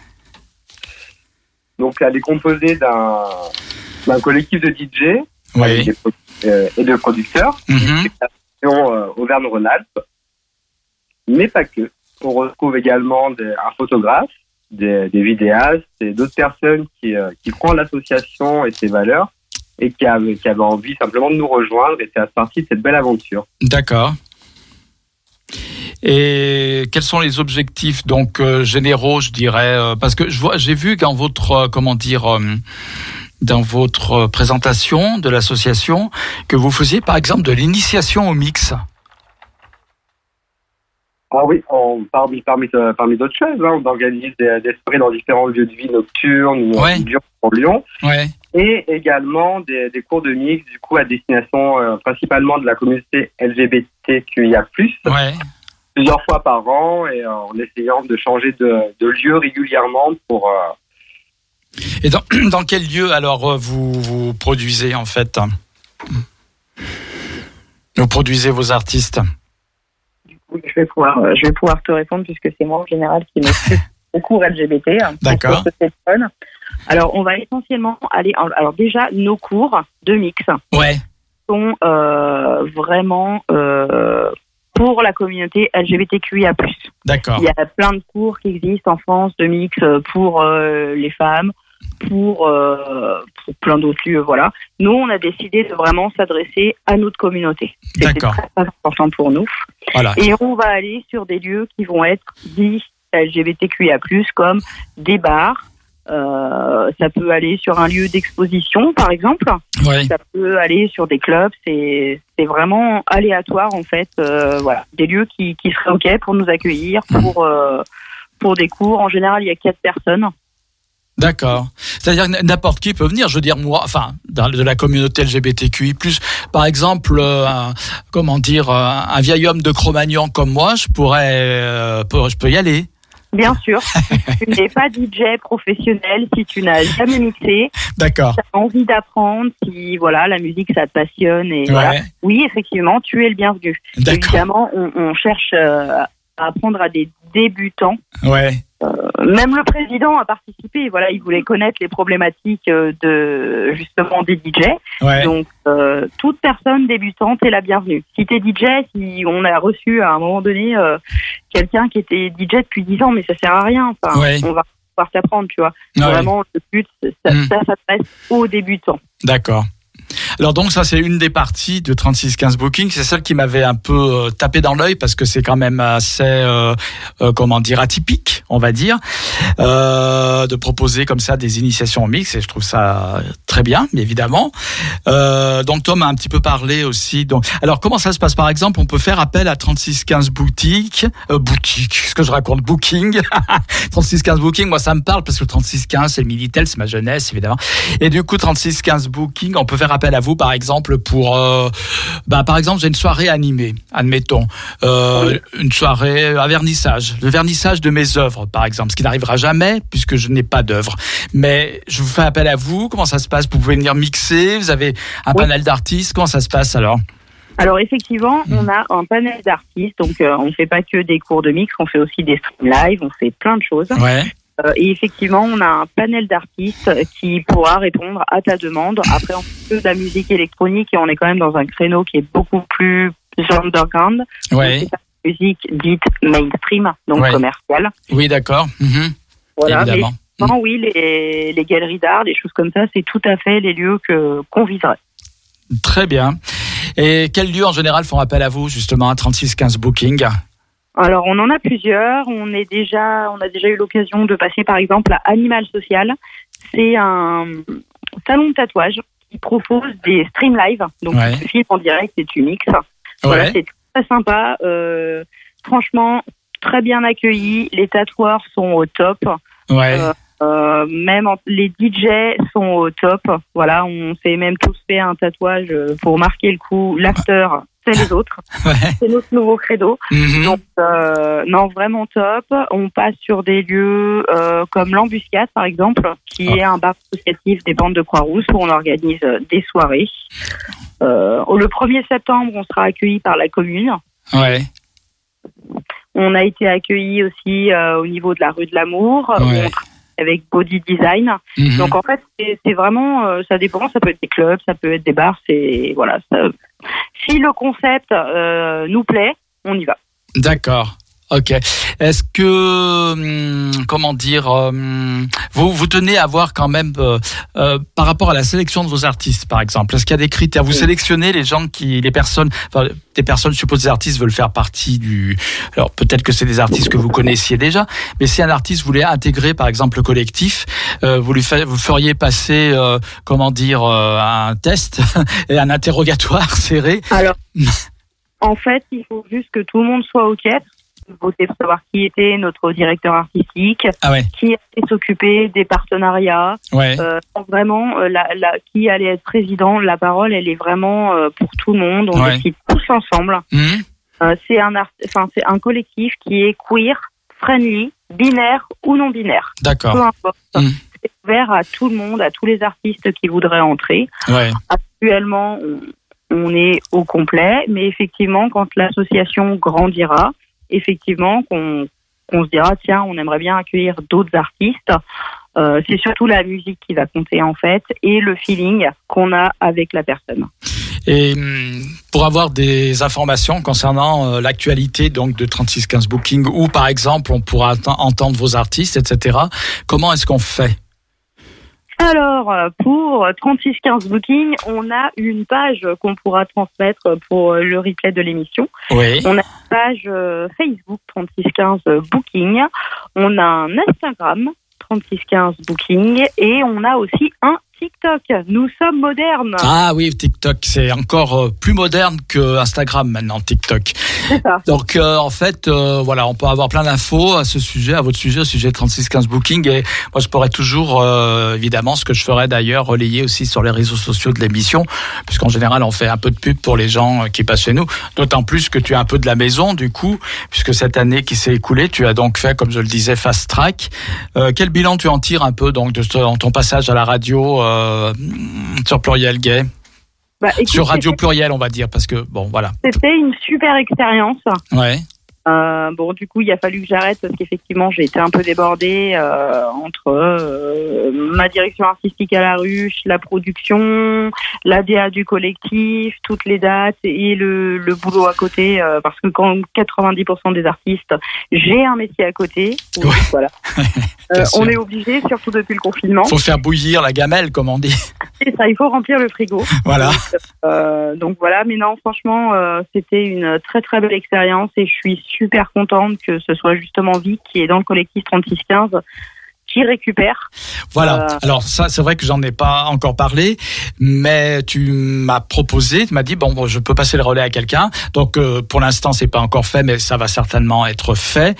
Donc, elle est composée d'un collectif de DJ Oui. des euh, et de producteurs, région, euh, Auvergne-Rhône-Alpes, mais pas que. On retrouve également un photographe, des, vidéastes et d'autres personnes qui, euh, qui l'association et ses valeurs et qui avaient, envie simplement de nous rejoindre et faire partie de cette belle aventure. D'accord. Et quels sont les objectifs donc euh, généraux, je dirais, euh, parce que j'ai vu dans votre euh, comment dire dans votre présentation de l'association que vous faisiez par exemple de l'initiation au mix. Ah oui, on, parmi, parmi, parmi d'autres choses, hein, on organise des, des soirées dans différents lieux de vie nocturnes ou Ouais. en Lyon, Ouais. et également des, des cours de mix, du coup, à destination euh, principalement de la communauté LGBTQIA+, Ouais. plusieurs fois par an, et euh, en essayant de changer de, de lieu régulièrement pour... euh, Et dans, dans quel lieu alors euh, vous, vous produisez en fait? Vous produisez vos artistes? Oui, je vais pouvoir, euh, je vais pouvoir te répondre puisque c'est moi en général qui m'occupe au cours LGBT. D'accord. Alors, on va essentiellement aller. en- Alors déjà, nos cours de mix Ouais. sont euh, vraiment euh, pour la communauté LGBTQIA+. D'accord. Il y a plein de cours qui existent en France de mix pour euh, les femmes, pour, euh, pour plein d'autres lieux. Voilà. Nous, on a décidé de vraiment s'adresser à notre communauté. D'accord. très, très important pour nous. Voilà. Et on va aller sur des lieux qui vont être dits LGBTQIA+, comme des bars. Euh, ça peut aller sur un lieu d'exposition, par exemple. Ouais. Ça peut aller sur des clubs. C'est c'est vraiment aléatoire, en fait. Euh, voilà, des lieux qui, qui seraient OK pour nous accueillir, pour, euh, pour des cours. En général, il y a quatre personnes. D'accord. C'est-à-dire n'importe qui peut venir. Je veux dire moi, enfin, de la communauté LGBTQI+. Par exemple, euh, un- comment dire, un, un vieil homme de Cro-Magnon comme moi, je pourrais, euh, je peux y aller. Bien sûr, si tu n'es pas DJ professionnel, si tu n'as jamais mixé, D'accord. tu as envie d'apprendre, si voilà la musique ça te passionne et voilà. Oui, effectivement, tu es le bienvenu. D'accord. Évidemment, on, on cherche euh, à apprendre à des débutants. Ouais. Euh, même le président a participé. Voilà, il voulait connaître les problématiques euh, de justement des DJ. Ouais. Donc, euh, toute personne débutante est la bienvenue. Si t'es DJ, si on a reçu à un moment donné euh, quelqu'un qui était DJ depuis 10 ans, mais ça sert à rien. Enfin, Ouais. on va pouvoir t'apprendre, tu vois. Ouais. Vraiment, le but, ça, Mm. ça s'adresse aux débutants. D'accord. Alors donc ça c'est une des parties de 3615 Booking, c'est celle qui m'avait un peu euh, tapé dans l'œil parce que c'est quand même assez euh, euh, comment dire atypique, on va dire, euh, de proposer comme ça des initiations en mix et je trouve ça très bien, mais évidemment. Euh, donc Tom a un petit peu parlé aussi. Donc alors comment ça se passe? Par exemple On peut faire appel à 3615 boutique, boutique, ce que je raconte, Booking, 3615 Booking. Moi ça me parle parce que le 3615 c'est le Minitel, c'est ma jeunesse évidemment. Et du coup, 3615 Booking, on peut faire appel à vous, par exemple, pour, euh, bah, par exemple, j'ai une soirée animée, admettons, euh, une soirée à vernissage, le vernissage de mes œuvres, par exemple, ce qui n'arrivera jamais puisque je n'ai pas d'œuvre. Mais je vous fais appel à vous. Comment ça se passe? Vous pouvez venir mixer. Vous avez un Oui. panel d'artistes. Comment ça se passe alors? Alors effectivement, Mm. on a un panel d'artistes, donc euh, on fait pas que des cours de mix, on fait aussi des streams live, on fait plein de choses. Ouais. Euh, et effectivement, on a un panel d'artistes qui pourra répondre à ta demande. Après, on fait que de la musique électronique et on est quand même dans un créneau qui est beaucoup plus underground. Ouais. C'est la musique dite mainstream, donc Ouais. commerciale. Oui, d'accord. Mhm. Voilà. Mais Évidemment. non, oui, les, les galeries d'art, les choses comme ça, c'est tout à fait les lieux que qu'on viserait. Très bien. Et quels lieux en général font appel à vous justement à 3615 Booking Alors, on en a plusieurs. On est déjà, on a déjà eu l'occasion de passer, par exemple, à Animal Social. C'est un salon de tatouage qui propose des stream live, donc Ouais. tu filmes en direct et tu mixes. Voilà, Ouais. c'est très sympa. Euh, franchement, très bien accueilli. Les tatoueurs sont au top. Ouais. Euh, Euh, même en- les DJ sont au top. Voilà, on s'est même tous fait un tatouage euh, pour marquer le coup. L'acteur, c'est les autres. Ouais. C'est notre nouveau credo. Mhm. Donc, euh, non, vraiment top. On passe sur des lieux euh, comme l'Embuscade, par exemple, qui Ah. est un bar associatif des bandes de Croix-Rousse où on organise euh, des soirées. Euh, le 1er septembre, on sera accueilli par la commune. Ouais. On a été accueilli aussi au niveau de la rue de l'Amour, Ouais. on avec Body Design. Mhm. Donc en fait, c'est c'est vraiment, euh, ça dépend. Ça peut être des clubs, ça peut être des bars. C'est voilà. ça- si le concept euh, nous plaît, on y va. D'accord. Ok. Est-ce que, hum, comment dire, hum, vous vous tenez à voir quand même euh, euh, par rapport à la sélection de vos artistes, par exemple. Est-ce qu'il y a des critères? Vous sélectionnez les gens qui, les personnes, enfin, des personnes, je suppose, des artistes veulent faire partie du. Alors peut-être que c'est des artistes que vous connaissiez déjà, mais si un artiste voulait intégrer, par exemple, le collectif, euh, vous lui fa- vous feriez passer, euh, comment dire, euh, un test et un interrogatoire serré? Alors, en fait, il faut juste que tout le monde soit OK. Voter pour savoir qui était notre directeur artistique, Ah ouais, qui allait s'occuper des partenariats, ouais. euh, vraiment euh, la, la- qui allait être président. La parole, elle est vraiment euh, pour tout le monde. On Ouais. décide tous ensemble. Euh, c'est un, enfin, c'est un collectif qui est queer, friendly, binaire ou non binaire. Peu D'accord. importe. Mm. C'est ouvert à tout le monde, à tous les artistes qui voudraient entrer. Actuellement, on, on est au complet, mais effectivement, quand l'association grandira, effectivement, qu'on qu'on se dira, tiens, on aimerait bien accueillir d'autres artistes. Euh, c'est surtout la musique qui va compter en fait et le feeling qu'on a avec la personne. Et hum, pour avoir des informations concernant euh, l'actualité donc de 3615 Booking ou par exemple on pourra ent- entendre vos artistes, etc. Comment est-ce qu'on fait? Alors, euh, pour 3615 Booking, on a une page qu'on pourra transmettre pour euh, le replay de l'émission. Oui. On a une page euh, Facebook 3615 Booking. On a un Instagram 3615 Booking. Et on a aussi un TikTok. Nous sommes modernes. Ah oui, TikTok, c'est encore euh, plus moderne que Instagram maintenant, TikTok. C'est ça. Donc euh, en fait, euh, voilà, on peut avoir plein d'infos à ce sujet, à votre sujet, au sujet 3615 Booking. Et moi, je pourrais toujours, euh, évidemment, ce que je ferais d'ailleurs, relayer aussi sur les réseaux sociaux de l'émission, puisqu'en général, on fait un peu de pub pour les gens euh, qui passent chez nous. D'autant plus que tu es un peu de la maison, du coup, puisque cette année qui s'est écoulée, tu as donc fait, comme je le disais, Fast Track. Euh, quel bilan tu en tires un peu donc de ton ton passage à la radio euh, sur Pluriel Gay, Bah, écoute, sur Radio Pluriel, on va dire, parce que bon, voilà. C'était une super expérience. Ouais. Euh, bon, du coup, il a fallu que j'arrête parce qu'effectivement, j'ai été un peu débordée euh, entre euh, ma direction artistique à la ruche, la production, l'ADA du collectif, toutes les dates et le, le boulot à côté. euh, parce que quand 90% des artistes, j'ai un métier à côté. Donc, Ouais. Voilà. Bien Euh, on est obligé, surtout depuis le confinement. Faut faire bouillir la gamelle, comme on dit. C'est ça, il faut remplir le frigo. Voilà. Euh, donc voilà, mais non, franchement, euh, c'était une très très belle expérience et je suis super contente que ce soit justement Vic qui est dans le collectif 3615 qui récupère. Voilà. Euh, Alors ça, c'est vrai que j'en ai pas encore parlé, mais tu m'as proposé, tu m'as dit bon, bon, je peux passer le relais à quelqu'un. Donc euh, pour l'instant, c'est pas encore fait, mais ça va certainement être fait.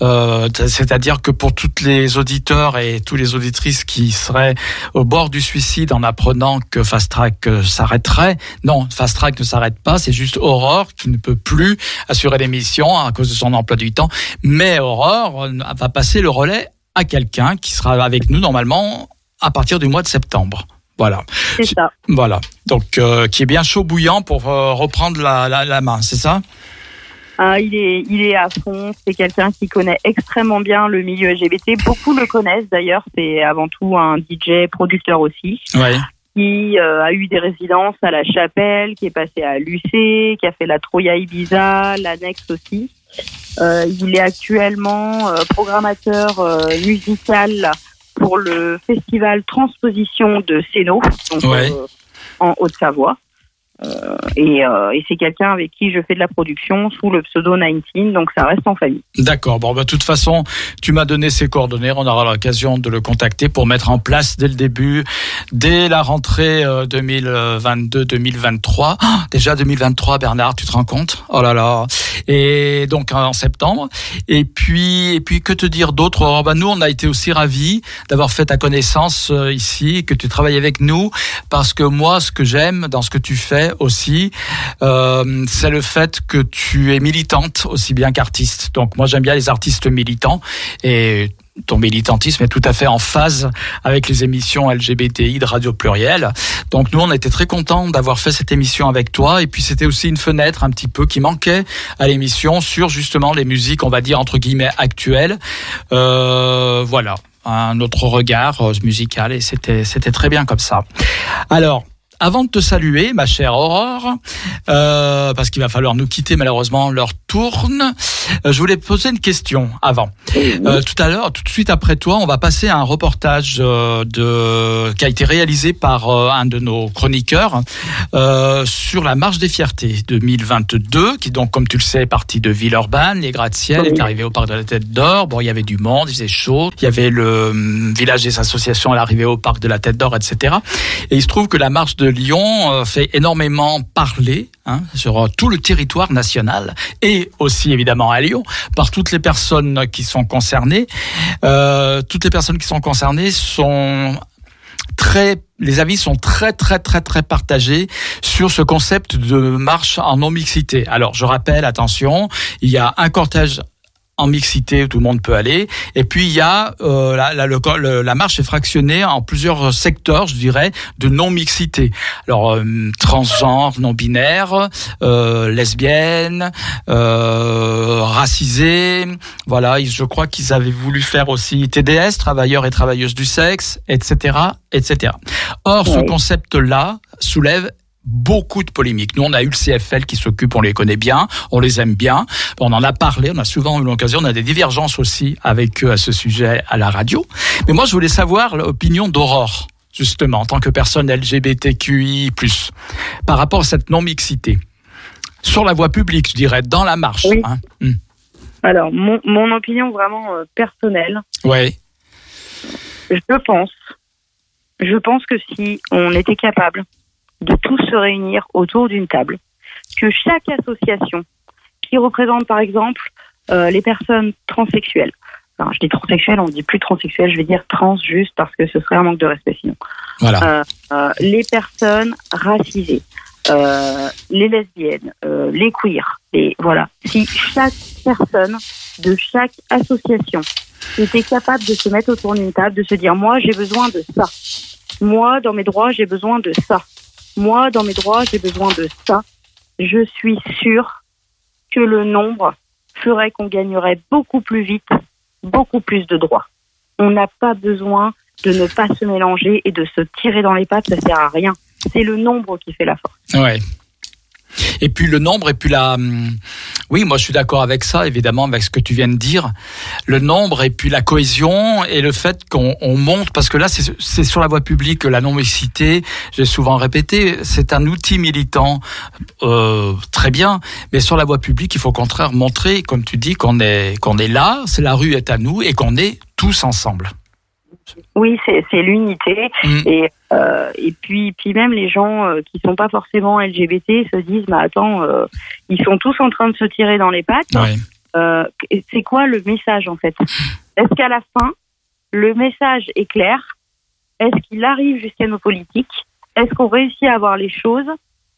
Euh, C'est-à-dire que pour toutes les auditeurs et tous les auditrices qui seraient au bord du suicide en apprenant que Fast Track euh, s'arrêterait, non, Fast Track ne s'arrête pas. C'est juste Aurore qui ne peut plus assurer l'émission à cause de son emploi du temps. Mais Aurore euh, va passer le relais à quelqu'un qui sera avec nous normalement à partir du mois de septembre. Voilà, C'est ça. voilà. Donc euh, qui est bien chaud bouillant pour euh, reprendre la, la, la main, c'est ça? Ah, il est, il est à fond. C'est quelqu'un qui connaît extrêmement bien le milieu LGBT. Beaucoup le connaissent d'ailleurs. C'est avant tout un DJ producteur aussi. Ouais. qui euh, a eu des résidences à la Chapelle, qui est passé à l'UC, qui a fait la Troya Ibiza, l'annexe aussi. Euh, il est actuellement euh, programmateur euh, musical pour le festival Transposition de Séno, donc Ouais. euh, en Haute-Savoie. Euh, et euh, et c'est quelqu'un avec qui je fais de la production sous le pseudo 19, donc ça reste en famille. D'accord. Bon, bah, de toute façon, tu m'as donné ses coordonnées. On aura l'occasion de le contacter pour mettre en place dès le début, dès la rentrée euh, 2022-2023. Ah, déjà 2023, Bernard, tu te rends compte? Oh là là. Et donc en septembre. Et puis, et puis que te dire d'autre? Oh, bah, Nous, on a été aussi ravis d'avoir fait ta connaissance euh, ici, que tu travailles avec nous, parce que moi, ce que j'aime dans ce que tu fais aussi, euh, c'est le fait que tu es militante aussi bien qu'artiste. Donc moi j'aime bien les artistes militants et ton militantisme est tout à fait en phase avec les émissions LGBTI de Radio Pluriel. Donc nous on était très contents d'avoir fait cette émission avec toi et puis c'était aussi une fenêtre un petit peu qui manquait à l'émission sur justement les musiques on va dire entre guillemets actuelles. Euh, voilà un autre regard euh, musical et c'était c'était très bien comme ça. Alors avant de te saluer, ma chère Aurore, euh, parce qu'il va falloir nous quitter malheureusement, l'heure tourne. euh, je voulais poser une question avant. Euh, tout à l'heure, tout de suite après toi, on va passer à un reportage de qui a été réalisé par un de nos chroniqueurs sur la marche des fiertés 2022, qui donc, comme tu le sais, est partie de Villeurbanne, les gratte-ciel, est arrivé au parc de la Tête d'Or. Bon, il y avait du monde, il faisait chaud. Il y avait le hum, village des associations à l'arrivée au parc de la Tête d'Or, etc. Et il se trouve que la marche de Lyon euh, fait énormément parler hein, sur euh, tout le territoire national et aussi évidemment à Lyon par toutes les personnes qui sont concernées. Euh, toutes les personnes qui sont concernées sont très, les avis sont très très très très partagés sur ce concept de marche en non mixité. Alors je rappelle, attention, il y a un cortège en mixité où tout le monde peut aller. Et puis il y a euh, la, la, le- le- la marche est fractionnée en plusieurs secteurs, je dirais, de non mixité. Alors euh, transgenre, non binaire, euh, lesbienne, euh, racisée. Voilà, je crois qu'ils avaient voulu faire aussi TDS, travailleurs et travailleuses du sexe, etc., etc. Or, ce concept-là soulève beaucoup de polémiques. Nous, on a eu le CFL qui s'occupe, on les connaît bien, on les aime bien. On en a parlé, on a souvent eu l'occasion, on a des divergences aussi avec eux à ce sujet à la radio. Mais moi, je voulais savoir l'opinion d'Aurore, justement, en tant que personne LGBTQI+, par rapport à cette non-mixité. Sur la voie publique, je dirais, dans la marche. Oui. Hein. Hmm. Alors, mon, mon opinion vraiment euh, personnelle, Ouais. je pense, je pense que si on était capable de tous se réunir autour d'une table, que chaque association qui représente par exemple euh, les personnes transsexuelles, enfin, je dis transsexuelles, on ne dit plus transsexuelles, je vais dire trans juste parce que ce serait un manque de respect sinon. Voilà. Euh, les personnes racisées, euh, les lesbiennes, euh, les queers, et voilà. Si chaque personne de chaque association était capable de se mettre autour d'une table, de se dire moi j'ai besoin de ça, moi dans mes droits j'ai besoin de ça, moi dans mes droits j'ai besoin de ça, je suis sûre que le nombre ferait qu'on gagnerait beaucoup plus vite, beaucoup plus de droits. On n'a pas besoin de ne pas se mélanger et de se tirer dans les pattes, ça sert à rien. C'est le nombre qui fait la force. Ouais. Et puis le nombre, et puis la. hum, Oui, moi je suis d'accord avec ça, évidemment, avec ce que tu viens de dire. Le nombre, et puis la cohésion, et le fait qu'on on monte, parce que là, c'est c'est sur la voie publique que la non-mixité, j'ai souvent répété, c'est un outil militant euh, très bien, mais sur la voie publique, il faut au contraire montrer, comme tu dis, qu'on est, qu'on est là, c'est la rue est à nous, et qu'on est tous ensemble. Oui, c'est l'unité. Mm. Et, euh, et puis, puis même les gens euh, qui sont pas forcément LGBT se disent, mais attends, euh, ils sont tous en train de se tirer dans les pattes. Ouais. Euh, c'est quoi le message en fait? Est-ce qu'à la fin, le message est clair? Est-ce qu'il arrive jusqu'à nos politiques? Est-ce qu'on réussit à avoir les choses?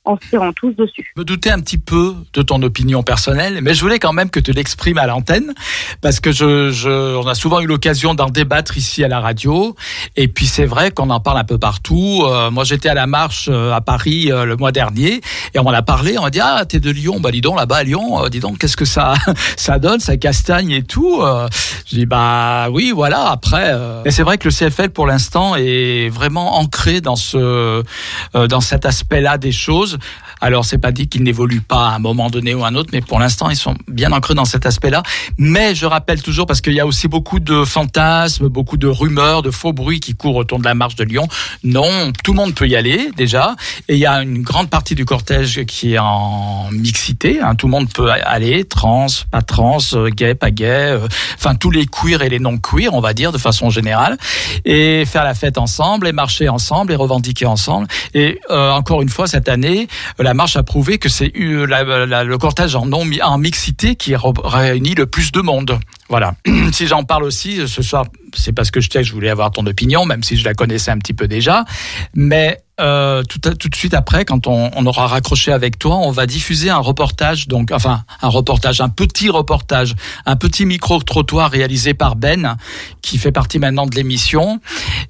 En se tirant tous dessus Je me doutais un petit peu de ton opinion personnelle, mais je voulais quand même que tu l'exprimes à l'antenne, parce que je, je, on a souvent eu l'occasion d'en débattre ici à la radio, et puis c'est vrai qu'on en parle un peu partout. Euh, moi, j'étais à la marche euh, à Paris euh, le mois dernier, et on m'en a parlé, on m'a dit ah t'es de Lyon, bah dis donc là-bas à Lyon, dis donc qu'est-ce que ça ça donne, ça castagne et tout. Je dis bah oui voilà. Après, et c'est vrai que le CFL pour l'instant est vraiment ancré dans ce dans cet aspect-là des choses. choses Alors, c'est pas dit qu'ils n'évoluent pas à un moment donné ou à un autre, mais pour l'instant, ils sont bien ancrés dans cet aspect-là. Mais je rappelle toujours, parce qu'il y a aussi beaucoup de fantasmes, beaucoup de rumeurs, de faux bruits qui courent autour de la marche de Lyon. Non, tout le monde peut y aller, déjà. Et il y a une grande partie du cortège qui est en mixité. hein. Tout le monde peut aller, trans, pas trans, euh, gay, pas gay. euh, Enfin, tous les queers et les non-queers, on va dire, de façon générale. Et faire la fête ensemble, et marcher ensemble, et revendiquer ensemble. Et euh, encore une fois, cette année, la marche a prouvé que c'est la- la- le cortège en, mixité qui réunit le plus de monde. Voilà. si j'en parle aussi euh, euh, tout, tout de suite après, quand on, on aura raccroché avec toi, on va diffuser un reportage, donc enfin un reportage, un petit reportage, un petit micro trottoir réalisé par Ben, qui fait partie maintenant de l'émission.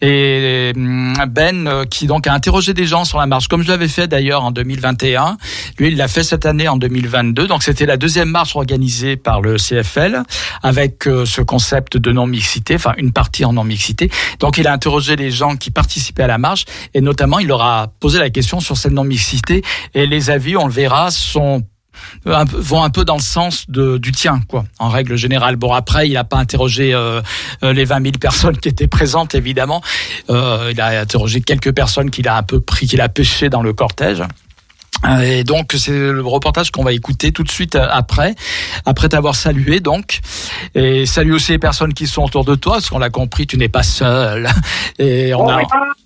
Et hum, Ben, euh, qui donc a interrogé des gens sur la marche, comme je l'avais fait d'ailleurs en 2021. Lui, il l'a fait cette année en 2022. Donc c'était la deuxième marche organisée par le CFL avec euh, ce concept de non-mixité, enfin une partie en non-mixité. Donc il a interrogé les gens qui participaient à la marche et notamment a posé la question sur cette non-mixité et les avis, on le verra, sont un peu- vont un peu dans le sens de, du tien, quoi, en règle générale. Bon, après, il n'a pas interrogé euh, euh, les 20 000 personnes qui étaient présentes, évidemment. Euh, il a interrogé quelques personnes qu'il a un peu pris, qu'il a pêché dans le cortège. Euh, Et donc c'est le reportage qu'on va écouter tout de suite euh, après, après t'avoir salué donc, et saluer aussi les personnes qui sont autour de toi, parce qu'on l'a compris, tu n'es pas seul. Et on a,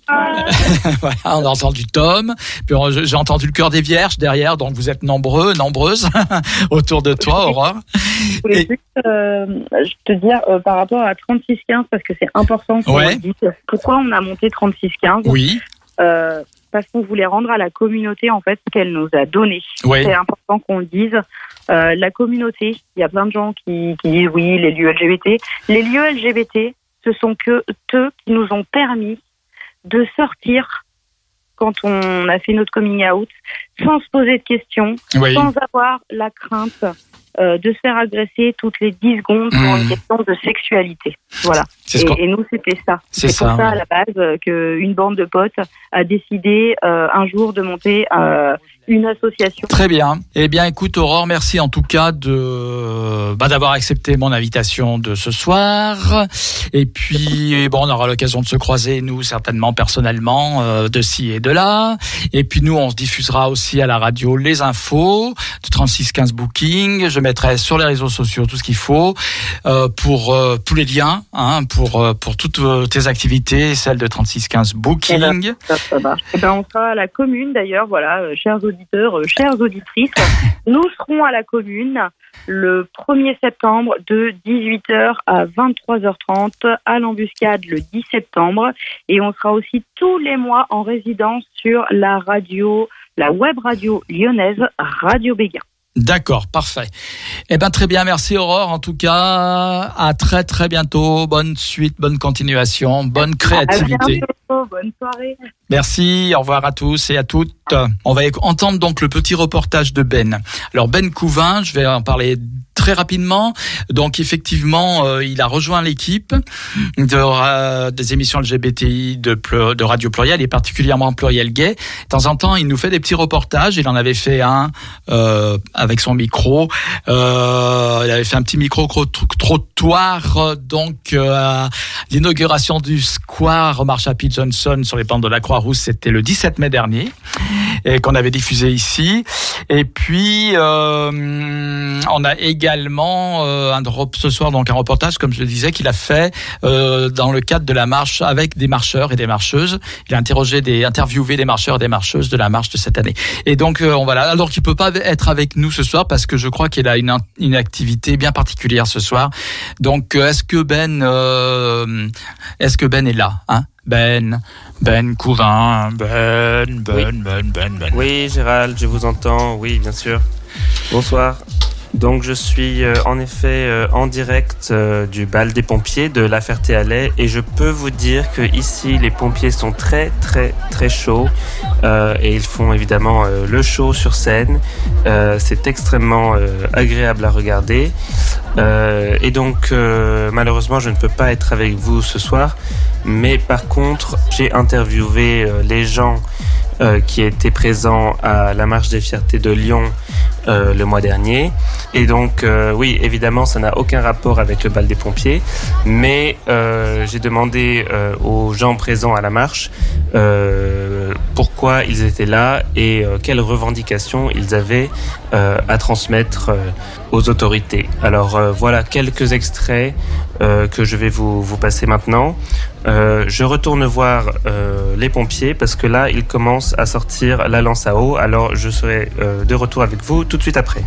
voilà, on a entendu Tom, puis j'ai entendu le cœur des vierges derrière, donc vous êtes nombreux, nombreuses autour de toi, Aurore. Je voulais juste euh, je te dire euh, par rapport à 3615 parce que c'est important Ouais. Pourquoi on a monté 3615 Oui, Euh, Parce qu'on voulait rendre à la communauté en fait ce qu'elle nous a donné. oui, C'est important qu'on le dise. Euh, la communauté, il y a plein de gens qui, qui disent oui, les lieux LGBT. Les lieux LGBT, ce sont que eux qui nous ont permis de sortir quand on a fait notre coming out, sans se poser de questions, oui. sans avoir la crainte euh, de se faire agresser toutes les 10 secondes pour une question de sexualité. Voilà. Ce Et, et nous, c'était ça. C'est ça, ça, ouais. à la base, euh, qu'une bande de potes a décidé euh, un jour de monter euh, une association. Très bien. Eh bien, écoute, Aurore, merci en tout cas de bah, d'avoir accepté mon invitation de ce soir. Et puis, bon, on aura l'occasion de se croiser, nous, certainement, personnellement, euh, de ci et de là. Et puis, nous, on se diffusera aussi à la radio les infos de 3615 Booking. Je mettrai sur les réseaux sociaux tout ce qu'il faut euh, pour euh, tous les liens, hein, pour pour toutes tes activités, celles de 3615 Booking. Ça, ça marche. Eh ben, on sera à la commune d'ailleurs, voilà, chers auditeurs, euh, chères auditrices. Nous serons à la commune le 1er septembre de 18h à 23h30 à l'embuscade le 10 septembre. Et on sera aussi tous les mois en résidence sur la radio, la web radio lyonnaise Radio Béguin. D'accord, parfait. Eh ben très bien, merci Aurore. En tout cas, à très très bientôt. Bonne suite, bonne continuation, bonne créativité. bientôt, bonne soirée. Merci, au revoir à tous et à toutes. On va éc- entendre donc le petit reportage de Ben. Alors Ben Couvin, je vais en parler très rapidement. Donc effectivement, euh, il a rejoint l'équipe de, des émissions LGBTI de, Radio Pluriel et particulièrement Pluriel Gay. De temps en temps, il nous fait des petits reportages. Il en avait fait un euh, avec son micro. Euh, il avait fait un petit micro trottoir donc l'inauguration du square Marsha P. Johnson sur les pentes de la Croix-Rousse. C'était le 17 mai dernier et qu'on avait diffusé ici. Et puis on a également euh, un rep- ce soir donc un reportage, comme je le disais, qu'il a fait euh, dans le cadre de la marche avec des marcheurs et des marcheuses. Il a interrogé des, interviewé des marcheurs et des marcheuses de la marche de cette année. Et donc euh, on voilà. Alors qu'il peut pas être avec nous ce soir parce que je crois qu'il a une, une activité bien particulière ce soir. Donc est-ce que Ben, euh, est-ce que Ben est là, hein? Ben, Ben Couvin, Ben, Ben, Oui. Ben, Ben, Ben. Oui, Gérald, je vous entends. Oui, bien sûr. Bonsoir. Donc, je suis euh, en effet euh, en direct euh, du bal des pompiers de La Ferté-Alais et je peux vous dire que ici, les pompiers sont très, très, très chauds et ils font évidemment le show sur scène. C'est extrêmement agréable à regarder. Et donc, malheureusement, je ne peux pas être avec vous ce soir. Mais par contre, j'ai interviewé les gens qui étaient présents à la Marche des Fiertés de Lyon euh, le mois dernier. Et donc, euh, oui, évidemment, ça n'a aucun rapport avec le bal des pompiers, mais euh, j'ai demandé euh, aux gens présents à la marche euh, pourquoi ils étaient là et quelles revendications ils avaient à transmettre aux autorités. Alors voilà quelques extraits que je vais vous, vous passer maintenant. Je retourne voir les pompiers parce que là, ils commencent à sortir la lance à eau. Alors, je serai de retour avec vous de suite après.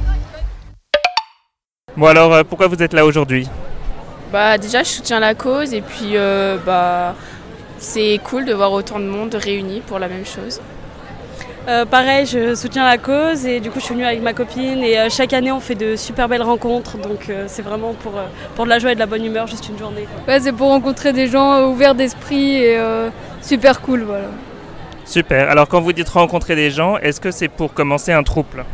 Bon, alors, euh, pourquoi vous êtes là aujourd'hui? Bah déjà je soutiens la cause et puis euh, bah c'est cool de voir autant de monde réuni pour la même chose. Euh, pareil, je soutiens la cause et du coup je suis venue avec ma copine et euh, chaque année on fait de super belles rencontres donc euh, c'est vraiment pour, euh, pour de la joie et de la bonne humeur juste une journée. quoi. Ouais, c'est pour rencontrer des gens ouverts d'esprit et euh, super cool, voilà. Super. Alors, quand vous dites rencontrer des gens, est-ce que c'est pour commencer un trouble?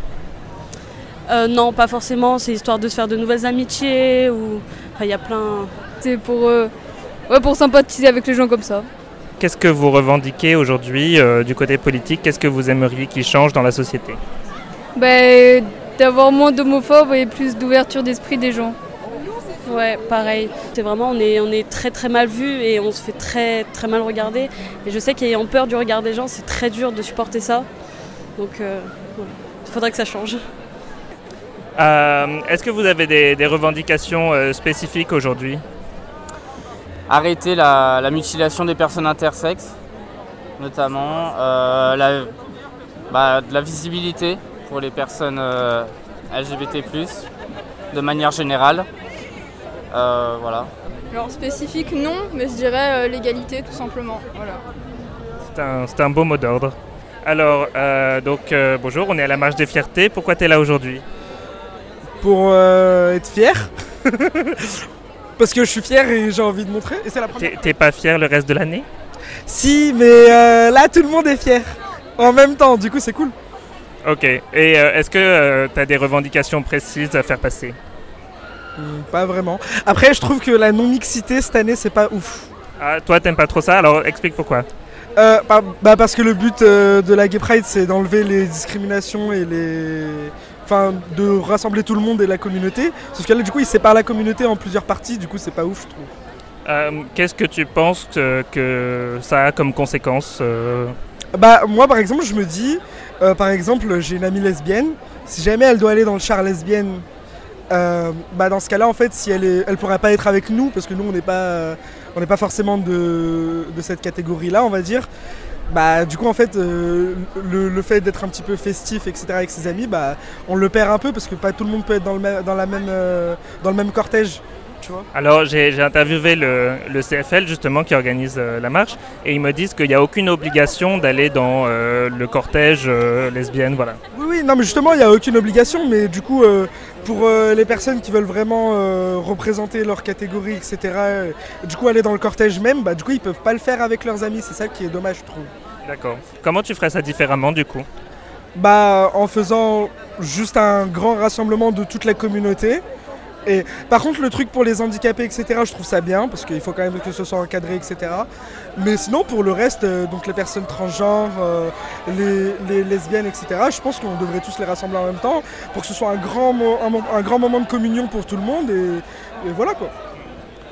Euh, non, pas forcément, c'est histoire de se faire de nouvelles amitiés ou enfin il y a plein. C'est pour, euh, ouais, pour sympathiser avec les gens comme ça. qu'est-ce que vous revendiquez aujourd'hui euh, du côté politique? Qu'est-ce que vous aimeriez qu'il change dans la société? Ben, D'avoir moins d'homophobes et plus d'ouverture d'esprit des gens. Ouais, pareil. C'est vraiment, on est, on est très très mal vu et on se fait très très mal regarder. Et je sais qu'ayant peur du regard des gens, c'est très dur de supporter ça. Donc, euh, il faudrait que ça change. Euh, Est-ce que vous avez des, des revendications euh, spécifiques aujourd'hui? Arrêter la, la mutilation des personnes intersexes, notamment euh, la, bah, de la visibilité pour les personnes euh, LGBT+, de manière générale. Euh, voilà. Alors spécifique, non, mais je dirais euh, l'égalité tout simplement. Voilà. C'est un, beau mot d'ordre. Alors, euh, donc euh, bonjour, on est à la marche des fiertés. Pourquoi tu es là aujourd'hui? Pour euh, être fier. Parce que je suis fier et j'ai envie de montrer. Et c'est la première. T'es pas fier le reste de l'année? Si, mais euh, là tout le monde est fier. En même temps, du coup c'est cool. Ok. Et euh, est-ce que tu as des revendications précises à faire passer? Hmm, pas vraiment. Après, je trouve que la non-mixité cette année c'est pas ouf. ah, Toi, t'aimes pas trop ça, alors explique pourquoi. Bah, bah, parce que le but de la Gay Pride c'est d'enlever les discriminations et les. Enfin, de rassembler tout le monde et la communauté. Sauf que là, du coup, ils séparent la communauté en plusieurs parties, du coup, c'est pas ouf, je trouve. Euh, Qu'est-ce que tu penses que, que ça a comme conséquence euh, Bah moi par exemple je me dis, euh, par exemple j'ai une amie lesbienne, si jamais elle doit aller dans le char lesbienne, bah dans ce cas-là en fait si elle est, elle pourrait pas être avec nous parce que nous on n'est pas, on n'est pas forcément de, de cette catégorie-là on va dire. Bah du coup en fait euh, le, fait d'être un petit peu festif etc avec ses amis bah on le perd un peu parce que pas tout le monde peut être dans la même, euh, dans le même cortège. Tu vois Alors, j'ai interviewé le, le CFL justement qui organise euh, la marche et ils me disent qu'il n'y a aucune obligation d'aller dans euh, le cortège euh, lesbienne, voilà. Oui, oui, non, mais justement, il n'y a aucune obligation, mais du coup, pour les personnes qui veulent vraiment représenter leur catégorie, etc., du coup, aller dans le cortège même, bah, du coup, ils peuvent pas le faire avec leurs amis, c'est ça qui est dommage, je trouve. D'accord. Comment tu ferais ça différemment du coup? Bah, en faisant juste un grand rassemblement de toute la communauté. Et par contre, le truc pour les handicapés, etc., je trouve ça bien, parce qu'il faut quand même que ce soit encadré, etc. Mais sinon, pour le reste, euh, donc les personnes transgenres, euh, les, les lesbiennes, etc., je pense qu'on devrait tous les rassembler en même temps, pour que ce soit un grand, mo- un, mo- un grand moment de communion pour tout le monde, et, et voilà quoi.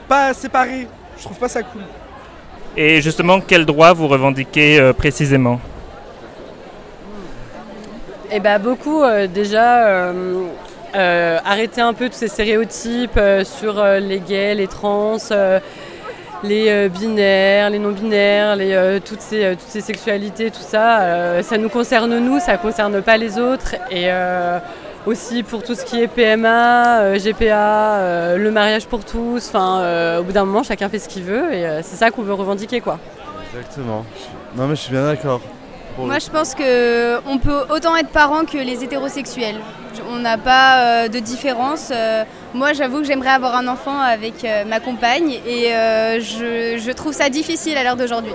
Pas séparé, je trouve pas ça cool. Et justement, quel droit vous revendiquez euh, précisément? Eh ben beaucoup euh, déjà euh, euh, arrêter un peu tous ces stéréotypes euh, sur euh, les gays, les trans, les binaires, les non-binaires, toutes, ces, sexualités, tout ça. ça nous concerne nous, ça concerne pas les autres. Et aussi pour tout ce qui est PMA, GPA, le mariage pour tous. Enfin, au bout d'un moment, chacun fait ce qu'il veut et c'est ça qu'on veut revendiquer, quoi. Exactement. Non mais je suis bien d'accord. Moi, je pense que on peut autant être parent que les hétérosexuels. On n'a pas euh, de différence. Euh, moi, j'avoue que j'aimerais avoir un enfant avec euh, ma compagne et je, je trouve ça difficile à l'heure d'aujourd'hui.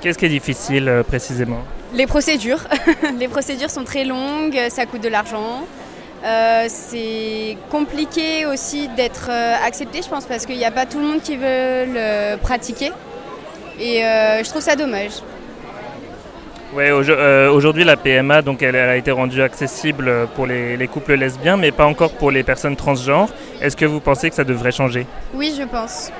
Qu'est-ce qui est difficile précisément? Les procédures. les procédures sont très longues, ça coûte de l'argent. C'est compliqué aussi d'être accepté, je pense, parce qu'il n'y a pas tout le monde qui veut le pratiquer. Et je trouve ça dommage. Ouais, aujo- euh, aujourd'hui la PMA donc elle, a été rendue accessible pour les, les couples lesbiens, mais pas encore pour les personnes transgenres. Est-ce que vous pensez que ça devrait changer? Oui, je pense.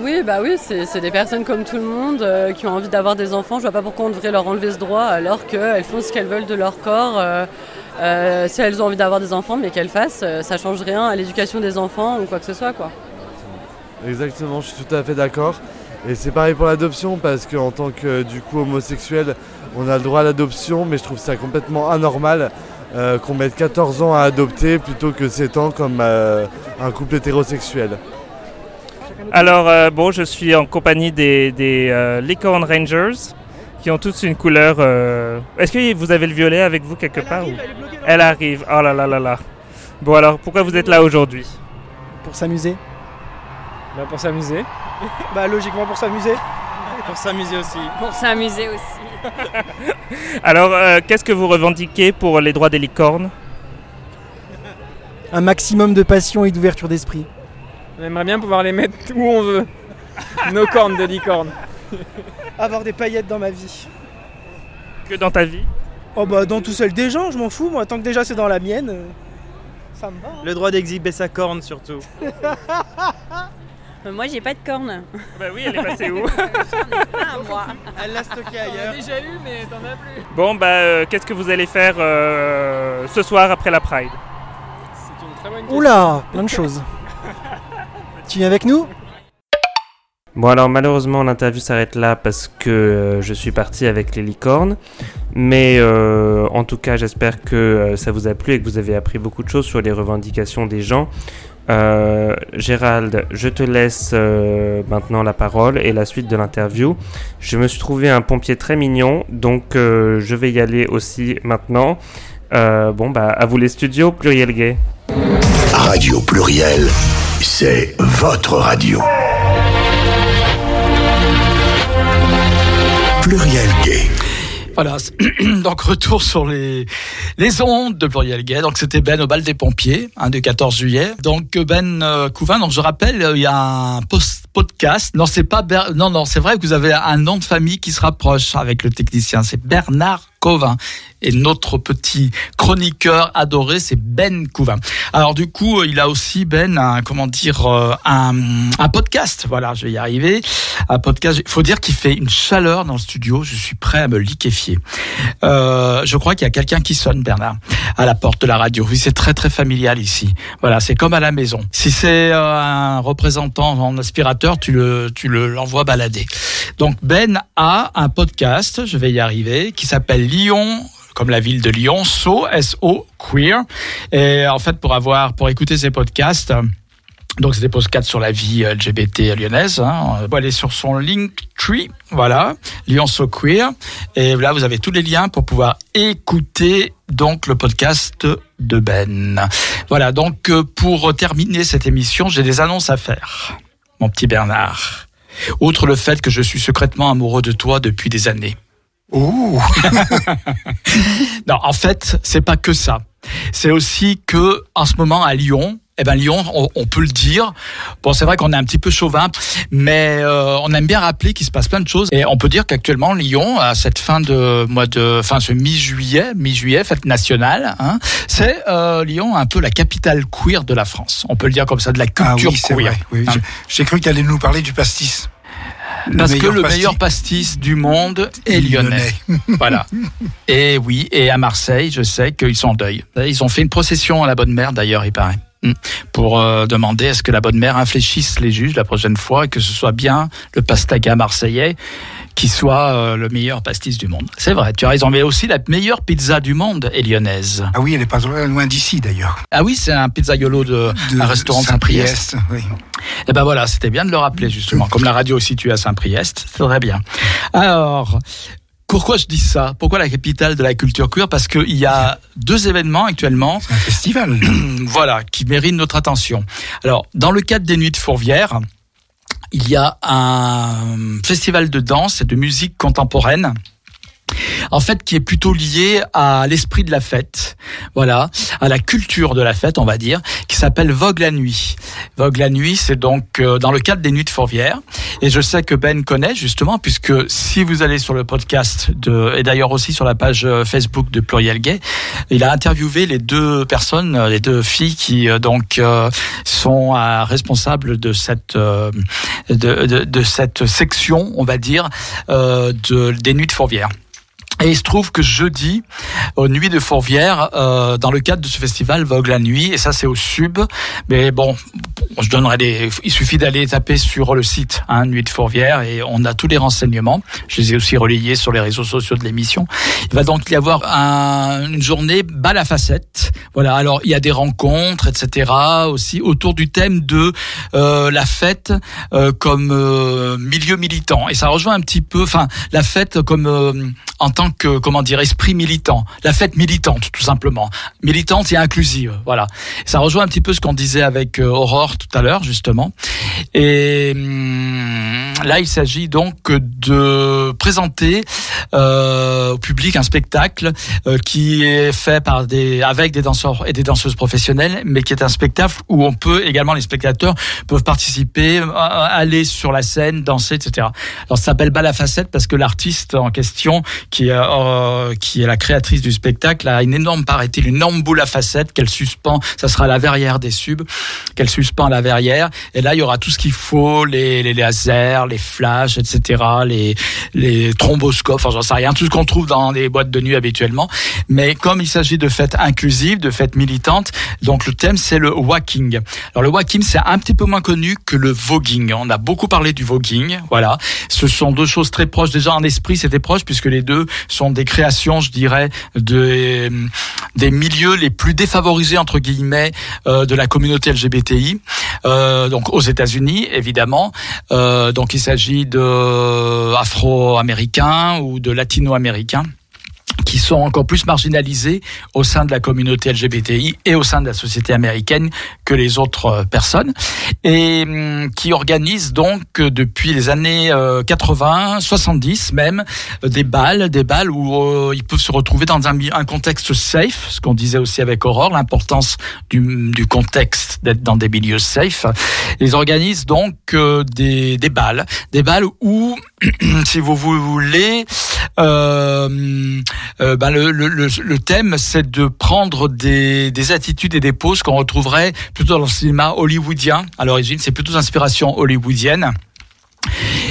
Oui, bah oui, c'est c'est des personnes comme tout le monde euh, qui ont envie d'avoir des enfants. Je vois pas pourquoi on devrait leur enlever ce droit alors qu'elles font ce qu'elles veulent de leur corps. euh, euh, si elles ont envie d'avoir des enfants, mais qu'elles fassent, euh, ça change rien à l'éducation des enfants ou quoi que ce soit, quoi. Exactement, je suis tout à fait d'accord. Et c'est pareil pour l'adoption parce qu'en tant que du coup homosexuel, on a le droit à l'adoption, mais je trouve ça complètement anormal euh, qu'on mette 14 ans à adopter plutôt que 7 ans comme euh, un couple hétérosexuel. Alors euh, bon, je suis en compagnie des, des euh, Licorne Rangers qui ont tous une couleur. euh, Est-ce que vous avez le violet avec vous quelque part ou- Elle arrive. Oh là là là là. Bon alors, pourquoi vous êtes là aujourd'hui? Pour s'amuser Bah pour s'amuser. bah logiquement pour s'amuser. Pour s'amuser aussi. Pour s'amuser aussi. Alors, euh, qu'est-ce que vous revendiquez pour les droits des licornes? Un maximum de passion et d'ouverture d'esprit. On aimerait bien pouvoir les mettre où on veut. Nos cornes de licorne. Avoir des paillettes dans ma vie. Que dans ta vie? Oh bah dans tout seul des gens, je m'en fous moi, tant que déjà c'est dans la mienne, euh, ça me va. Le droit d'exhiber sa corne surtout. Euh, Moi, j'ai pas de corne. Bah oui, elle est passée où Ah, moi. Elle l'a stocké ailleurs. déjà eu, mais t'en as plus. Bon, bah, euh, qu'est-ce que vous allez faire euh, ce soir après la Pride? Oula, plein de choses. tu viens avec nous? Bon alors malheureusement l'interview s'arrête là parce que euh, je suis parti avec les licornes. Mais euh, en tout cas j'espère que euh, ça vous a plu et que vous avez appris beaucoup de choses sur les revendications des gens. Euh, Gérald, je te laisse euh, maintenant la parole et la suite de l'interview. Je me suis trouvé un pompier très mignon, donc euh, je vais y aller aussi maintenant. Bon bah à vous les studios, pluriel gay. Radio Pluriel, c'est votre radio. Pluriel. Voilà, donc retour sur les, les ondes de Pluriel Gay. Donc c'était Ben au bal des pompiers, hein, du 14 juillet. Donc Ben euh, Couvin, donc je rappelle, euh, il y a un post podcast. Non, c'est pas non non, c'est vrai que vous avez un nom de famille qui se rapproche avec le technicien, c'est Bernard Covin. Et notre petit chroniqueur adoré, c'est Ben Couvin. Alors du coup, il a aussi Ben, un, comment dire, euh, un, un podcast. Voilà, je vais y arriver. Un podcast. Il faut dire qu'il fait une chaleur dans le studio. Je suis prêt à me liquéfier. Euh, je crois qu'il y a quelqu'un qui sonne, Bernard, à la porte de la radio. Oui, c'est très très familial ici. Voilà, c'est comme à la maison. Si c'est euh, un représentant en aspirateur, tu le, tu le l'envoies balader. Donc Ben a un podcast. Je vais y arriver, qui s'appelle Lyon comme la ville de Lyon, So, S-O, Queer. Et en fait, pour avoir, pour écouter ces podcasts, donc c'est des podcasts sur la vie LGBT lyonnaise. Hein. On aller sur son Linktree, voilà, Lyon So Queer. Et là, vous avez tous les liens pour pouvoir écouter donc le podcast de Ben. Voilà, donc euh, pour terminer cette émission, j'ai des annonces à faire, mon petit Bernard. Outre le fait que je suis secrètement amoureux de toi depuis des années. Ouh Non, en fait, c'est pas que ça. C'est aussi que en ce moment à Lyon, eh ben Lyon, on, on peut le dire. Bon, c'est vrai qu'on est un petit peu chauvin, mais euh, on aime bien rappeler qu'il se passe plein de choses. Et on peut dire qu'actuellement Lyon, à cette fin de mois de, fin ce mi-juillet, mi-juillet, fête nationale, hein, c'est euh, Lyon un peu la capitale queer de la France. On peut le dire comme ça, de la Ah culture oui, c'est queer. vrai. oui. Hein. J'ai- cru qu'il allait nous parler du pastis. Parce que le pastis. meilleur pastis du monde est lyonnais. voilà. Et oui, et à Marseille, je sais qu'ils sont en deuil. Ils ont fait une procession à la Bonne Mère, d'ailleurs, il paraît. Mm. Pour euh, demander est-ce que la Bonne Mère infléchisse les juges la prochaine fois et que ce soit bien le pastaga marseillais qui soit euh, le meilleur pastis du monde. C'est vrai, tu as raison. Mais aussi la meilleure pizza du monde est lyonnaise. Ah oui, elle est pas loin d'ici d'ailleurs. Ah oui, c'est un pizzaiolo de, De un restaurant de Saint-Priest. Saint-Priest, oui. Et ben voilà, c'était bien de le rappeler justement. Comme la radio est située à Saint-Priest, c'est très bien. Alors, pourquoi je dis ça? Pourquoi la capitale de la culture queer? Parce qu'il y a deux événements actuellement. Un festival. voilà, qui méritent notre attention. Alors, dans le cadre des Nuits de Fourvière, il y a un festival de danse et de musique contemporaine en fait, qui est plutôt lié à l'esprit de la fête, voilà, à la culture de la fête, on va dire, qui s'appelle Vogue la nuit. Vogue la nuit, c'est donc euh, dans le cadre des Nuits de Fourvière, et je sais que Ben connaît justement, puisque si vous allez sur le podcast de, et d'ailleurs aussi sur la page euh, Facebook de Pluriel Gay, il a interviewé les deux personnes, euh, les deux filles qui donc sont responsables de cette de, de, de cette section, on va dire, de, des Nuits de Fourvière. Et il se trouve que jeudi, aux Nuits de Fourvière, euh, dans le cadre de ce festival Vogue la nuit, et ça c'est au Sub, mais bon, je donnerai des, il suffit d'aller taper sur le site hein, Nuit de Fourvière et on a tous les renseignements. Je les ai aussi relayés sur les réseaux sociaux de l'émission. Il va donc y avoir un- une journée bal à facettes. Voilà. Alors il y a des rencontres, etc. aussi autour du thème de euh, la fête euh, comme euh, milieu militant. Et ça rejoint un petit peu, enfin la fête comme euh, en tant comment dire esprit militant. la fête militante, tout simplement, militante et inclusive. Voilà. Ça rejoint un petit peu ce qu'on disait avec euh, Aurore tout à l'heure, justement. Et hum, là, il s'agit donc de présenter euh, au public un spectacle euh, qui est fait par des avec des danseurs et des danseuses professionnelles, mais qui est un spectacle où on peut également les spectateurs peuvent participer, aller sur la scène, danser, etc. Alors ça s'appelle Bal à facette parce que l'artiste en question, qui est euh, qui est la créatrice du spectacle, a une énorme paraît-il une énorme boule à facettes qu'elle suspend. Ça sera la verrière des subs qu'elle suspend à la verrière. Et là, il y aura tout ce qu'il faut, les, les lasers, les flashs, etc., les, les thromboscopes, enfin j'en sais rien, tout ce qu'on trouve dans les boîtes de nuit habituellement. Mais comme il s'agit de fêtes inclusives, de fêtes militantes, donc le thème c'est le walking. Alors le walking c'est un petit peu moins connu que le voguing. On a beaucoup parlé du voguing, voilà. Ce sont deux choses très proches. Déjà en esprit c'était proche puisque les deux sont des créations, je dirais, de, des milieux les plus défavorisés entre guillemets euh, de la communauté LGBTI. Euh, donc aux États-Unis évidemment. Euh, donc il s'agit de afro-américains ou de latino-américains qui sont encore plus marginalisés au sein de la communauté LGBTI et au sein de la société américaine que les autres euh, personnes et hum, qui organisent donc euh, depuis les années euh, 80, 70 même euh, des balles, des balles où euh, ils peuvent se retrouver dans un, contexte safe, ce qu'on disait aussi avec Aurore, l'importance du, du contexte d'être dans des milieux safe. Ils organisent donc euh, des, des balles, des balles où, si vous voulez, euh, euh, ben le, le, le, thème, c'est de prendre des, des attitudes et des poses qu'on retrouverait plutôt dans le cinéma hollywoodien. À l'origine, c'est plutôt d'inspiration hollywoodienne.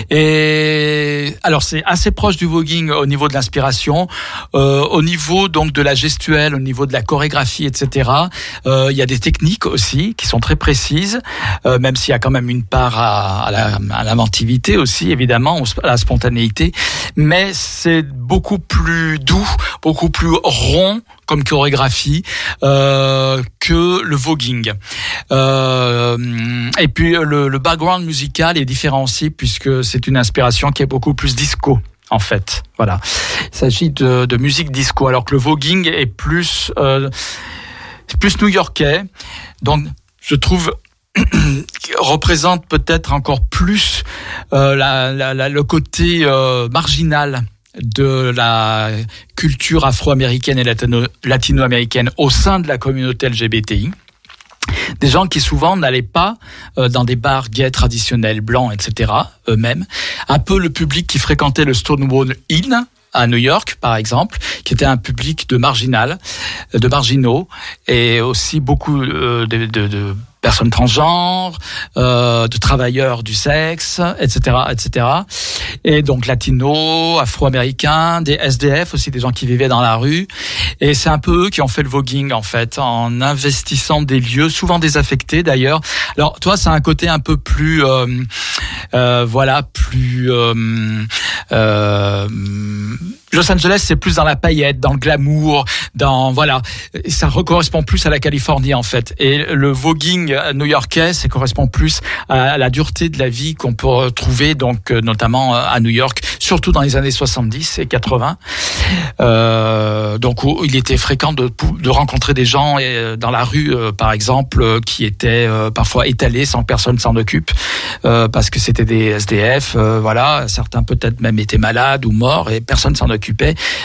Et alors c'est assez proche du voguing au niveau de l'inspiration, euh, au niveau donc de la gestuelle, au niveau de la chorégraphie, etc. Euh, il y a des techniques aussi qui sont très précises, euh, même s'il y a quand même une part à, à l'inventivité aussi, évidemment, à la spontanéité. Mais c'est beaucoup plus doux, beaucoup plus rond comme chorégraphie euh, que le voguing. Euh, et puis le, le background musical est différent aussi puisque c'est une inspiration qui est beaucoup plus disco en fait. Voilà, il s'agit de, musique disco alors que le voguing est plus euh, c'est plus new-yorkais. Donc je trouve représente peut-être encore plus euh, le côté euh, marginal de la culture afro-américaine et latino- latino-américaine au sein de la communauté LGBTI. Des gens qui souvent n'allaient pas euh, dans des bars gays traditionnels, blancs, etc. eux-mêmes. Un peu le public qui fréquentait le Stonewall Inn à New York, par exemple, qui était un public de marginal, euh, de marginaux, et aussi beaucoup euh, de, de- de personnes transgenres, euh, de travailleurs du sexe, etc., etc. Et donc latinos, afro-américains, des SDF aussi, des gens qui vivaient dans la rue. Et c'est un peu eux qui ont fait le voguing en fait, en investissant des lieux, souvent désaffectés d'ailleurs. Alors toi, c'est un côté un peu plus, euh, euh, voilà, plus. Los Angeles, c'est plus dans la paillette, dans le glamour, dans voilà, ça correspond plus à la Californie en fait. Et le voguing new-yorkais, ça correspond plus à la dureté de la vie qu'on peut retrouver donc euh, notamment euh, à New York, surtout dans les années 70 et 80. Euh, donc il était fréquent de, rencontrer des gens euh, dans la rue, par exemple, qui étaient parfois étalés sans que personne s'en occupe, parce que c'était des SDF. voilà, certains peut-être même étaient malades ou morts et personne s'en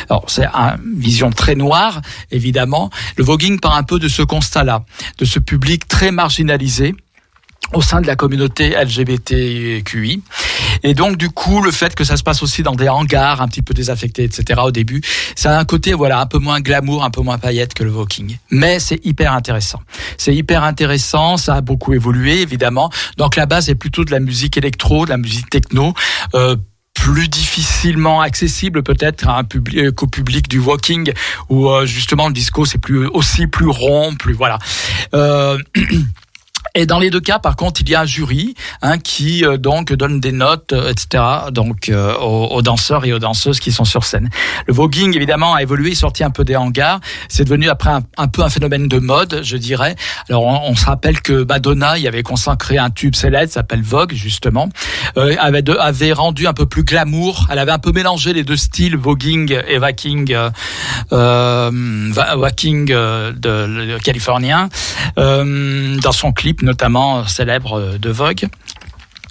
Alors c'est une vision très noire, évidemment. Le voguing part un peu de ce constat-là, de ce public très marginalisé au sein de la communauté LGBTQI. Et donc, du coup, le fait que ça se passe aussi dans des hangars un petit peu désaffectés, etc. au début, ça a un côté, voilà, un peu moins glamour, un peu moins paillette que le Voking. Mais c'est hyper intéressant. C'est hyper intéressant, ça a beaucoup évolué, évidemment. Donc, la base est plutôt de la musique électro, de la musique techno, euh, plus difficilement accessible peut-être public euh, qu'au public du walking où euh, justement le disco c'est plus aussi plus rond plus voilà. Euh, Et dans les deux cas, par contre, il y a un jury hein, qui euh, donc donne des notes, euh, etc. Donc euh, aux, aux danseurs et aux danseuses qui sont sur scène. Le voguing, évidemment, a évolué, est sorti un peu des hangars. C'est devenu après un, peu un phénomène de mode, je dirais. Alors on, on se rappelle que Madonna y avait consacré un tube célèbre, s'appelle Vogue justement, euh, avait, de- avait rendu un peu plus glamour. Elle avait un peu mélangé les deux styles, voguing et waking, euh, waking euh, de, le californien, dans son clip notamment euh, célèbre euh, de Vogue.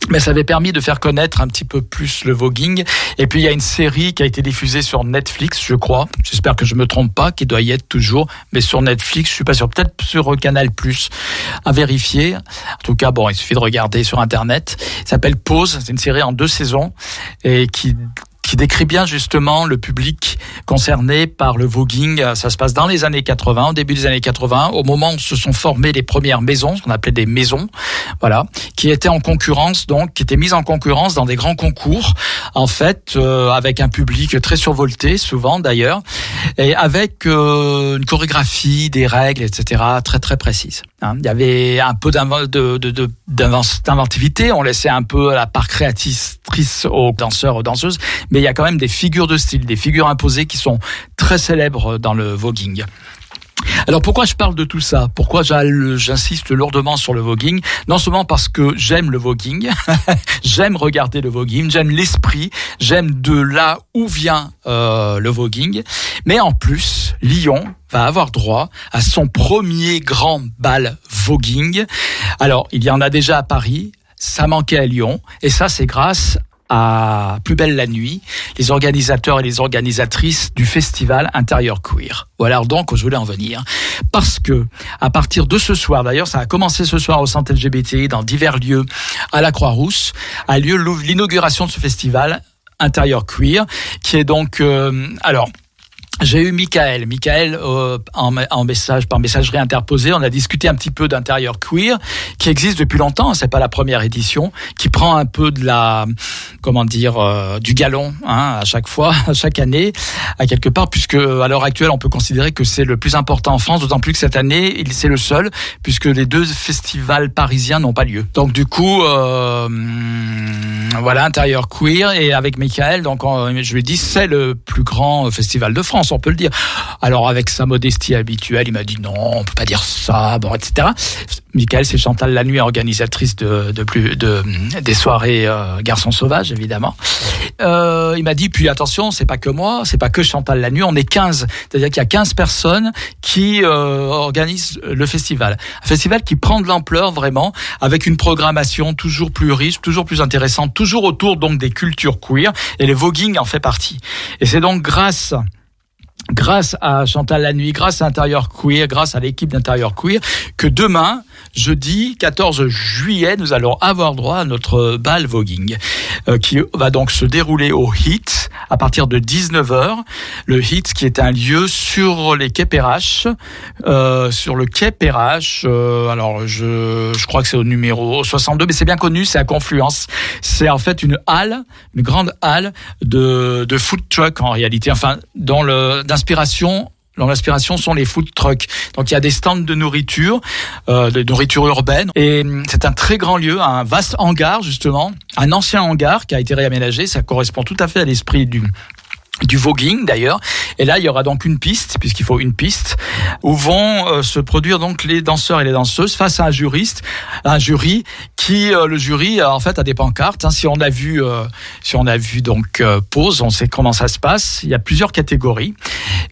Mais ça avait permis de faire connaître un petit peu plus le voguing. Et puis il y a une série qui a été diffusée sur Netflix, je crois. J'espère que je me trompe pas, qui doit y être toujours. Mais sur Netflix, je suis pas sûr. Peut-être sur Canal Plus, à vérifier. En tout cas, bon, il suffit de regarder sur Internet. Ça s'appelle Pause. C'est une série en deux saisons et qui qui décrit bien justement le public concerné par le voguing. Ça se passe dans les années 80, au début des années 80, au moment où se sont formées les premières maisons, ce qu'on appelait des maisons, voilà, qui étaient en concurrence, donc qui étaient mises en concurrence dans des grands concours, en fait, euh, avec un public très survolté, souvent d'ailleurs, et avec euh, une chorégraphie, des règles, etc., très très précises. Hein. Il y avait un peu d'inventivité, on laissait un peu la part créatrice aux danseurs, aux danseuses, mais il y a quand même des figures de style, des figures imposées qui sont très célèbres dans le voguing. Alors pourquoi je parle de tout ça? Pourquoi j'insiste lourdement sur le voguing? Non seulement parce que j'aime le voguing, j'aime regarder le voguing, j'aime l'esprit, j'aime de là où vient euh, le voguing, mais en plus, Lyon va avoir droit à son premier grand bal voguing. Alors, il y en a déjà à Paris, ça manquait à Lyon, et ça c'est grâce à Plus belle la nuit, les organisateurs et les organisatrices du festival Intérieur Queer. Voilà donc où je voulais en venir. Parce que, à partir de ce soir, d'ailleurs, ça a commencé ce soir au centre LGBTI dans divers lieux à la Croix-Rousse, a lieu l'inauguration de ce festival Intérieur Queer, qui est donc, euh, alors, j'ai eu Michael. Michael, euh, en, en message, par messagerie interposée, on a discuté un petit peu d'intérieur queer, qui existe depuis longtemps. C'est pas la première édition, qui prend un peu de la, comment dire, euh, du galon hein, à chaque fois, à chaque année, à quelque part, puisque à l'heure actuelle, on peut considérer que c'est le plus important en France. D'autant plus que cette année, il- c'est le seul, puisque les deux festivals parisiens n'ont pas lieu. Donc du coup, euh, voilà, intérieur queer et avec Michael, donc on- je lui dit c'est le plus grand festival de France, on peut le dire. Alors avec sa modestie habituelle, il m'a dit non, on peut pas dire ça, bon, etc. Michael, c'est Chantal Lanuit, organisatrice de, plus de des soirées euh, Garçons sauvages, évidemment. Euh, il m'a dit puis attention, c'est pas que moi, c'est pas que Chantal Lanuit, on est 15, c'est-à-dire qu'il y a 15 personnes qui euh, organisent le festival. Un festival qui prend de l'ampleur vraiment avec une programmation toujours plus riche, toujours plus intéressante, toujours autour donc des cultures queer et le voguing en fait partie. Et c'est donc grâce grâce à Chantal Lanuit, grâce à Intérieur Queer, grâce à l'équipe d'Intérieur Queer, que demain, jeudi 14 juillet, nous allons avoir droit à notre bal voguing, euh, qui va donc se dérouler au HIT à partir de 19h. Le HIT qui est un lieu sur les quais Perrache, euh, sur le quai Perrache, euh, alors je, je crois que c'est au numéro 62, mais c'est bien connu, c'est à Confluence. C'est en fait une halle, une grande halle de, de food truck en réalité, enfin, dans le, d'inspiration dont l'inspiration sont les food trucks. Donc il y a des stands de nourriture, euh, de nourriture urbaine, et hum, c'est un très grand lieu, un vaste hangar justement, un ancien hangar qui a été réaménagé. Ça correspond tout à fait à l'esprit du du voguing d'ailleurs. Et là, il y aura donc une piste, puisqu'il faut une piste, où vont euh, se produire donc les danseurs et les danseuses face à un juriste, un jury qui, euh, le jury, euh, en fait, a des pancartes. hein. Si on a vu, euh, si on a vu donc euh, pause, on sait comment ça se passe. Il y a plusieurs catégories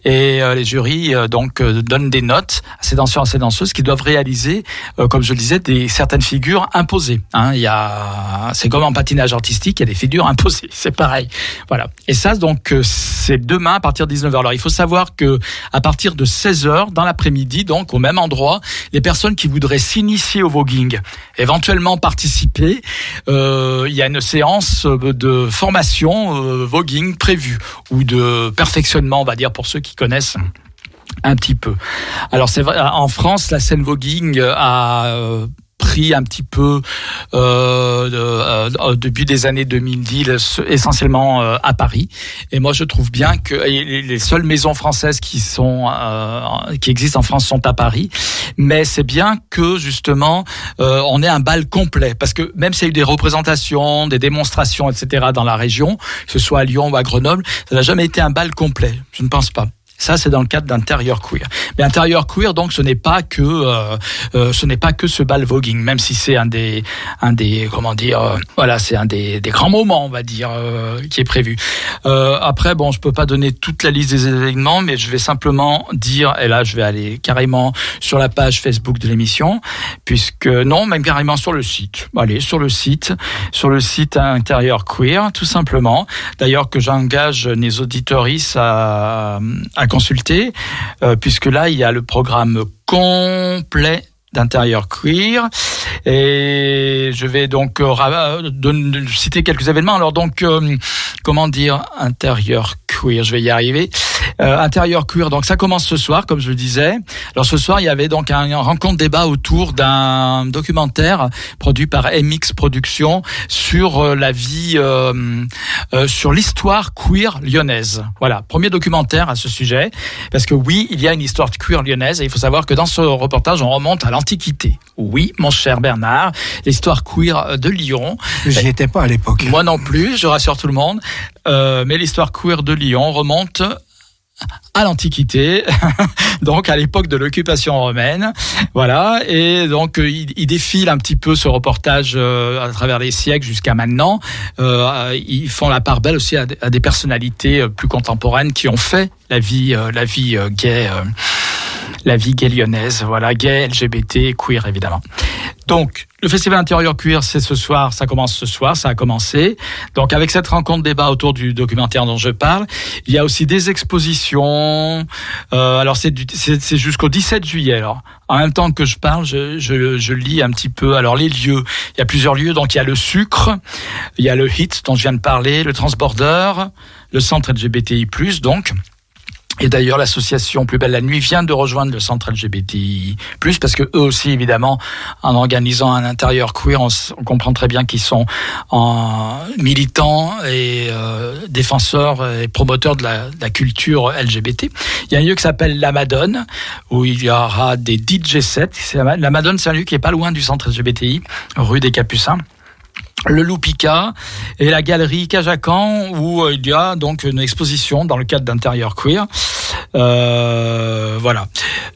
et les jurys donc donnent des notes à ces danseurs et à ces danseuses qui doivent réaliser, comme je le disais, des certaines figures imposées. hein. Il y a, c'est comme en patinage artistique, il y a des figures imposées. C'est pareil. Voilà. Et ça, donc, euh, c'est demain à partir de 19h. Alors, il faut savoir que à partir de 16h dans l'après-midi, donc au même endroit, les personnes qui voudraient s'initier au voguing, éventuellement participer, euh, il y a une séance de formation euh, voguing prévue ou de perfectionnement, on va dire, pour ceux qui connaissent un petit peu. Alors c'est vrai, en France, la scène voguing a euh, pris un petit peu de- euh, euh, depuis des années 2010, essentiellement euh, à Paris. Et moi, je trouve bien que les les seules maisons françaises qui sont qui existent en France sont à Paris. Mais c'est bien que justement on ait un bal complet, parce que même s'il y a eu des représentations, des démonstrations, etc. dans la région, que ce soit à Lyon ou à Grenoble, ça n'a jamais été un bal complet. Je ne pense pas. Ça, c'est dans le cadre d'intérieur queer. Mais intérieur queer, donc, ce n'est pas que euh, euh, ce n'est pas que ce bal voguing, même si c'est un des un des comment dire, euh, voilà, c'est un des, des grands moments, on va dire, euh, qui est prévu. Euh, après, bon, je peux pas donner toute la liste des événements, mais je vais simplement dire, et là, je vais aller carrément sur la page Facebook de l'émission, puisque non, même carrément sur le site. Allez, sur le site, sur le site intérieur queer, tout simplement. D'ailleurs, que j'engage les auditoristes à, à consulter, euh, puisque là, il y a le programme complet d'intérieur queer. Et je vais donc euh, donner- citer quelques événements. Alors donc euh, comment dire intérieur queer je vais y arriver. Euh, intérieur queer donc ça commence ce soir comme je le disais. Alors ce soir il y avait donc un, rencontre débat autour d'un documentaire produit par MX Productions sur euh, la vie euh, euh, sur l'histoire queer lyonnaise. Voilà premier documentaire à ce sujet. Parce que oui il y a une histoire queer lyonnaise et il faut savoir que dans ce reportage on remonte à l'Antiquité oui mon cher Bernard l'histoire queer de Lyon J'y étais pas à l'époque. moi non plus, je rassure tout le monde. Euh, mais l'histoire queer de Lyon remonte à l'Antiquité, donc à l'époque de l'occupation romaine, voilà. Et donc euh, il, il défile un petit peu ce reportage euh, à travers les siècles jusqu'à maintenant. Euh, ils font la part belle aussi à, des- à des personnalités plus contemporaines qui ont fait la vie, euh, la vie gay. La vie gay lyonnaise, voilà, gay, LGBT, queer évidemment. Donc, le festival intérieur queer, c'est ce soir, ça commence ce soir, ça a commencé. Donc, avec cette rencontre débat autour du documentaire dont je parle, il y a aussi des expositions. Euh, alors, c'est jusqu'au 17 juillet. Alors, en même temps que je parle, je, je, je lis un petit peu. Alors, les lieux, il y a plusieurs lieux. Donc, il y a le sucre, il y a le hit dont je viens de parler, le transborder, le centre LGBTI+, donc. Et d'ailleurs, l'association Plus belle la nuit vient de rejoindre le centre LGBTI+, parce que eux aussi, évidemment, en organisant un intérieur queer, on, comprend très bien qu'ils sont militants et euh, défenseurs et promoteurs de la, culture LGBT. Il y a un lieu qui s'appelle La Madone, où il y aura des DJ sets. La Madone, c'est un lieu qui est pas loin du centre LGBTI, rue des Capucins le Loupica et la galerie Cajacan où euh, il y a donc une exposition dans le cadre d'intérieur queer. Euh, voilà.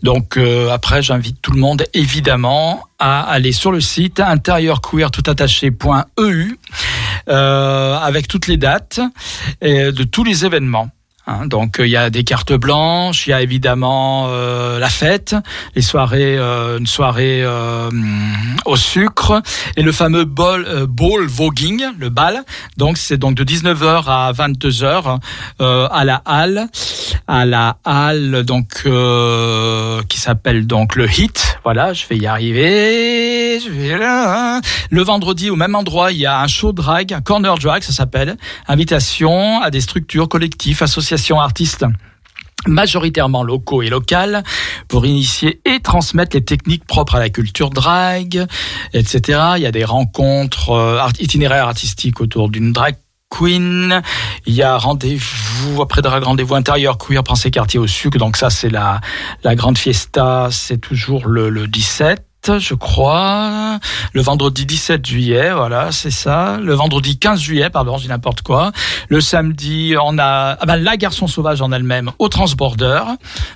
Donc euh, après j'invite tout le monde évidemment à aller sur le site intérieurqueer tout attaché.eu euh, avec toutes les dates de tous les événements. Hein, donc euh, il y a des cartes blanches, il y a évidemment euh, la fête, les soirées, euh, une soirée euh, au sucre et le fameux ball, euh, ball voguing, le bal. Donc c'est donc de 19h à 22h euh, à la halle, à la halle donc qui s'appelle donc le Hit. Voilà, je vais y arriver. Le vendredi au même endroit, il y a un show drag, un corner drag, ça s'appelle. Invitation à des structures, collectifs, artistes majoritairement locaux et locales pour initier et transmettre les techniques propres à la culture drag, etc. Il y a des rencontres euh, itinéraires artistiques autour d'une drag queen. Il y a rendez-vous après drag rendez-vous intérieur queer pensée quartier au sucre. Donc ça c'est la la grande fiesta, c'est toujours le 17 je crois, le vendredi 17 juillet, voilà, c'est ça. Le vendredi 15 juillet, pardon, dis n'importe quoi. Le samedi, on a ah ben, la garçon sauvage en elle-même au transborder,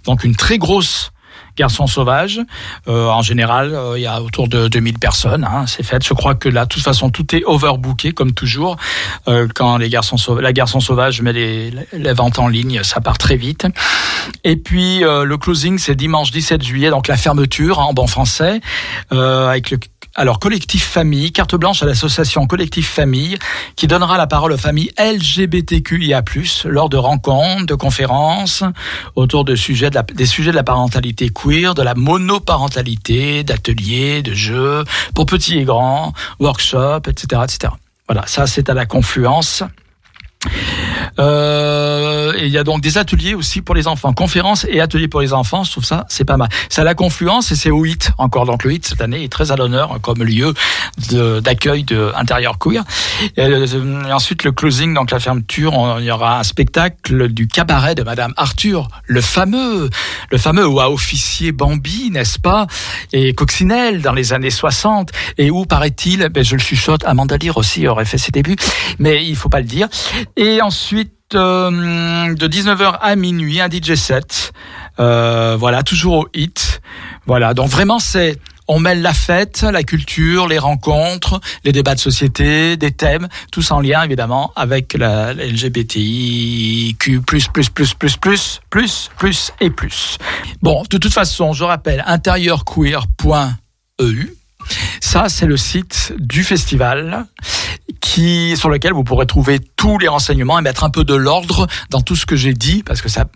donc une très grosse garçon sauvage. Euh, en général, euh, il y a autour de 2000 personnes. Hein, c'est fait. Je crois que là, de toute façon, tout est overbooké comme toujours. Euh, quand les garçons sauvages, la garçon sauvage met les, les ventes en ligne, ça part très vite. Et puis euh, le closing, c'est dimanche 17 juillet, donc la fermeture hein, en bon français, euh, avec le alors collectif famille, carte blanche à l'association collectif famille, qui donnera la parole aux familles LGBTQIA+ lors de rencontres, de conférences autour de sujets de la- des sujets de la parentalité queer, de la monoparentalité, d'ateliers, de jeux pour petits et grands, workshops, etc., etc. Voilà, ça c'est à la confluence. Euh, il y a donc des ateliers aussi pour les enfants, conférences et ateliers pour les enfants. Je trouve ça c'est pas mal. C'est à la confluence et c'est au HIT encore. Donc le HIT cette année est très à l'honneur comme lieu de- d'accueil de intérieur queer. Et, euh, et ensuite le closing, donc la fermeture, on- il y aura un spectacle du cabaret de Madame Arthur, le fameux, le fameux où a officié Bambi, n'est-ce pas, et Coccinelle dans les années 60, et où paraît-il, ben je le chuchote, Amanda Lear aussi aurait fait ses débuts, mais il faut pas le dire. Et ensuite euh, de 19h à minuit un DJ set, euh, voilà toujours au hit, voilà donc vraiment c'est on mêle la fête, la culture, les rencontres, les débats de société, des thèmes, tout en lien évidemment avec la, la LGBTIQ+++++++++++ plus et plus. Bon, de toute façon, je rappelle intérieurqueer.eu. Ça, c'est le site du festival qui, sur lequel vous pourrez trouver tous les renseignements et mettre un peu de l'ordre dans tout ce que j'ai dit, parce que ça,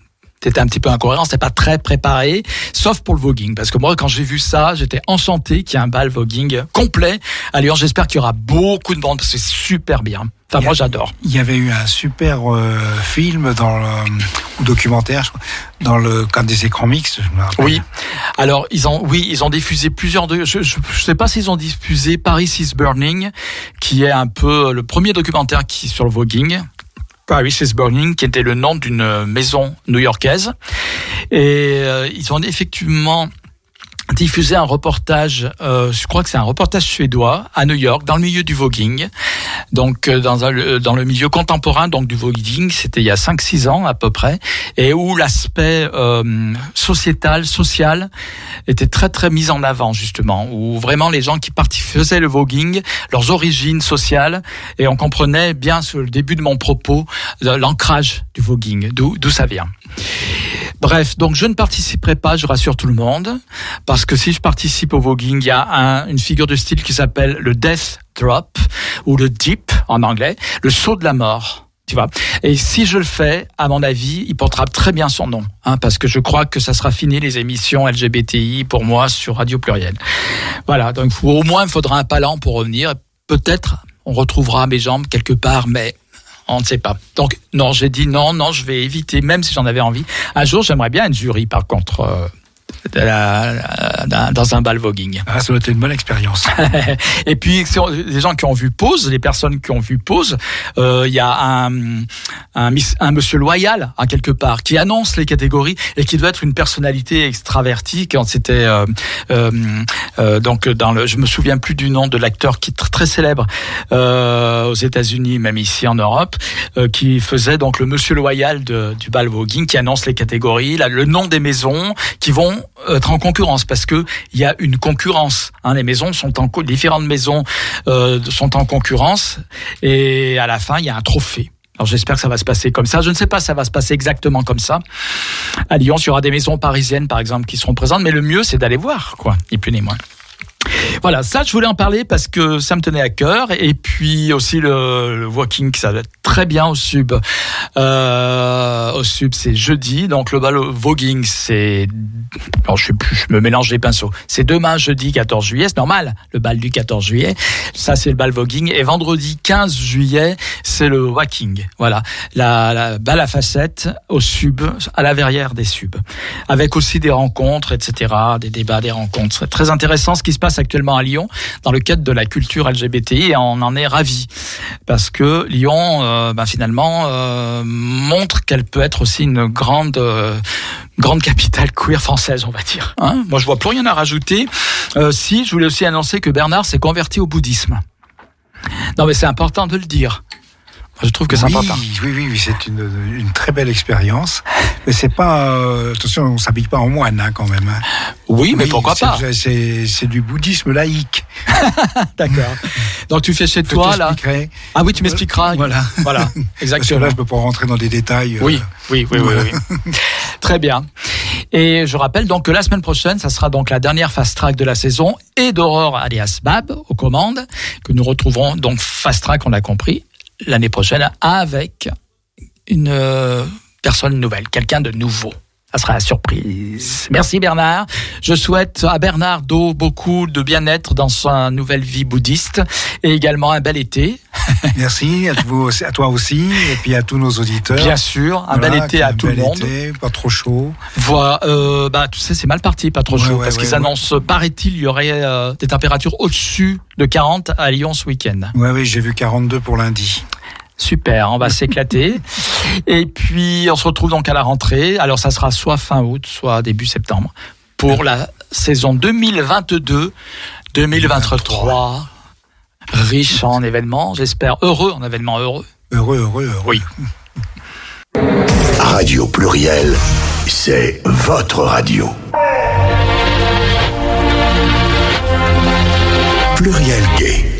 c'était un petit peu incohérent, c'était pas très préparé, sauf pour le voguing. Parce que moi, quand j'ai vu ça, j'étais enchanté qu'il y ait un bal voguing complet à Lyon. J'espère qu'il y aura beaucoup de monde, parce que c'est super bien. Enfin, moi, j'adore. Il y avait eu un super euh, film dans le ou documentaire je crois, dans le cadre des écrans. Je rappelle. Oui. Alors ils ont, oui, ils ont diffusé plusieurs. De, je, je, je sais pas s'ils ont diffusé Paris is Burning, qui est un peu le premier documentaire qui sur le voguing. Paris is Burning, qui était le nom d'une maison new-yorkaise. Et euh, ils ont effectivement diffusé un reportage, euh, je crois que c'est un reportage suédois à New York, dans le milieu du voguing, donc euh, dans, euh, le milieu contemporain donc du voguing, c'était il y a 5-6 ans à peu près, et où l'aspect euh, sociétal, social était très très mis en avant justement, où vraiment les gens qui faisaient le voguing, leurs origines sociales, et on comprenait bien sur le début de mon propos euh, l'ancrage du voguing, d'où ça vient. Bref, donc je ne participerai pas, je rassure tout le monde, parce que si je participe au voguing, il y a un- une figure de style qui s'appelle le death drop ou le dip en anglais, le saut de la mort. Tu vois. Et si je le fais, à mon avis, il portera très bien son nom, hein, parce que je crois que ça sera fini les émissions LGBTI pour moi sur Radio Pluriel. Voilà, donc au moins il faudra un palan pour revenir. Peut-être on retrouvera mes jambes quelque part, mais on ne sait pas. Donc non, j'ai dit non, non, je vais éviter, même si j'en avais envie. Un jour, j'aimerais bien être jury, par contre, euh, la- dans un bal voguing. Ah, ça doit être une bonne expérience. Et puis, les gens qui ont vu Pause, les personnes qui ont vu Pause, euh, il y a un, un, un monsieur loyal, à quelque part, qui annonce les catégories et qui doit être une personnalité extravertie. Quand c'était euh, euh, euh, donc dans le, je me souviens plus du nom de l'acteur qui est tr- très célèbre euh, aux États-Unis, même ici en Europe, euh, qui faisait donc le monsieur loyal de, du bal voguing, qui annonce les catégories, là, le nom des maisons qui vont être en concurrence parce que il y a une concurrence. Hein, les maisons sont en différentes maisons euh, sont en concurrence et à la fin il y a un trophée. Alors j'espère que ça va se passer comme ça. Je ne sais pas si ça va se passer exactement comme ça. À Lyon, il y aura des maisons parisiennes par exemple qui seront présentes, mais le mieux c'est d'aller voir quoi, ni plus ni moins. Voilà, ça je voulais en parler parce que ça me tenait à cœur et puis aussi le, le walking ça va être très bien au sub. Euh, au sub c'est jeudi, donc le bal voguing c'est alors je sais plus, je me mélange les pinceaux. C'est demain jeudi 14 juillet, c'est normal, le bal du 14 juillet. Ça c'est le bal voguing et vendredi 15 juillet c'est le walking. Voilà, la, la bal à facettes au sub, à la verrière des subs, avec aussi des rencontres, etc., des débats, des rencontres. C'est très intéressant ce qui se passe actuellement à Lyon dans le cadre de la culture LGBTI et on en est ravi parce que Lyon, euh, ben, finalement, euh, montre qu'elle peut être aussi une grande euh, grande capitale queer française, on va dire. Hein Moi, je vois plus rien à rajouter. Euh, si, je voulais aussi annoncer que Bernard s'est converti au bouddhisme. Non, mais c'est important de le dire. Je trouve que c'est oui, important. Oui, oui, oui, c'est une, une très belle expérience. Mais c'est pas. euh, attention, on s'habille pas en moine hein, quand même. hein. Oui, mais pourquoi pas? c'est- du bouddhisme laïque. D'accord. Donc tu fais chez toi là? Ah oui, tu m'expliqueras. Voilà. Voilà, Parce que exactement. là, je peux pas rentrer dans des détails. euh, Oui, oui, oui, oui, voilà. oui. Très bien. Et je rappelle donc que la semaine prochaine, ça sera donc la dernière fast track de la saison et d'Aurore alias Bab aux commandes que nous retrouverons donc fast track, on l'a compris, l'année prochaine avec une euh, personne nouvelle, quelqu'un de nouveau. Ça sera la surprise. Merci Bernard. Je souhaite à Bernard Do beaucoup de bien-être dans sa nouvelle vie bouddhiste et également un bel été. Merci à, vous, aussi- à toi aussi et puis à tous nos auditeurs. Bien sûr, un bel été à tout le monde. été, pas trop chaud. Voilà, euh, bah tu sais, c'est mal parti, pas trop Ouais, chaud, ouais, parce ouais, qu'ils annoncent, paraît-il, il y aurait euh, des températures au-dessus de 40 à Lyon ce week-end. Ouais, oui, j'ai vu 42 pour lundi. Super, on va s'éclater. Et puis, on se retrouve donc à la rentrée. Alors, ça sera soit fin août, soit début septembre, pour la saison 2022-2023. Riche en événements, j'espère heureux en événements heureux. Heureux, heureux, heureux. Oui. Radio Pluriel, c'est votre radio. Pluriel Gay.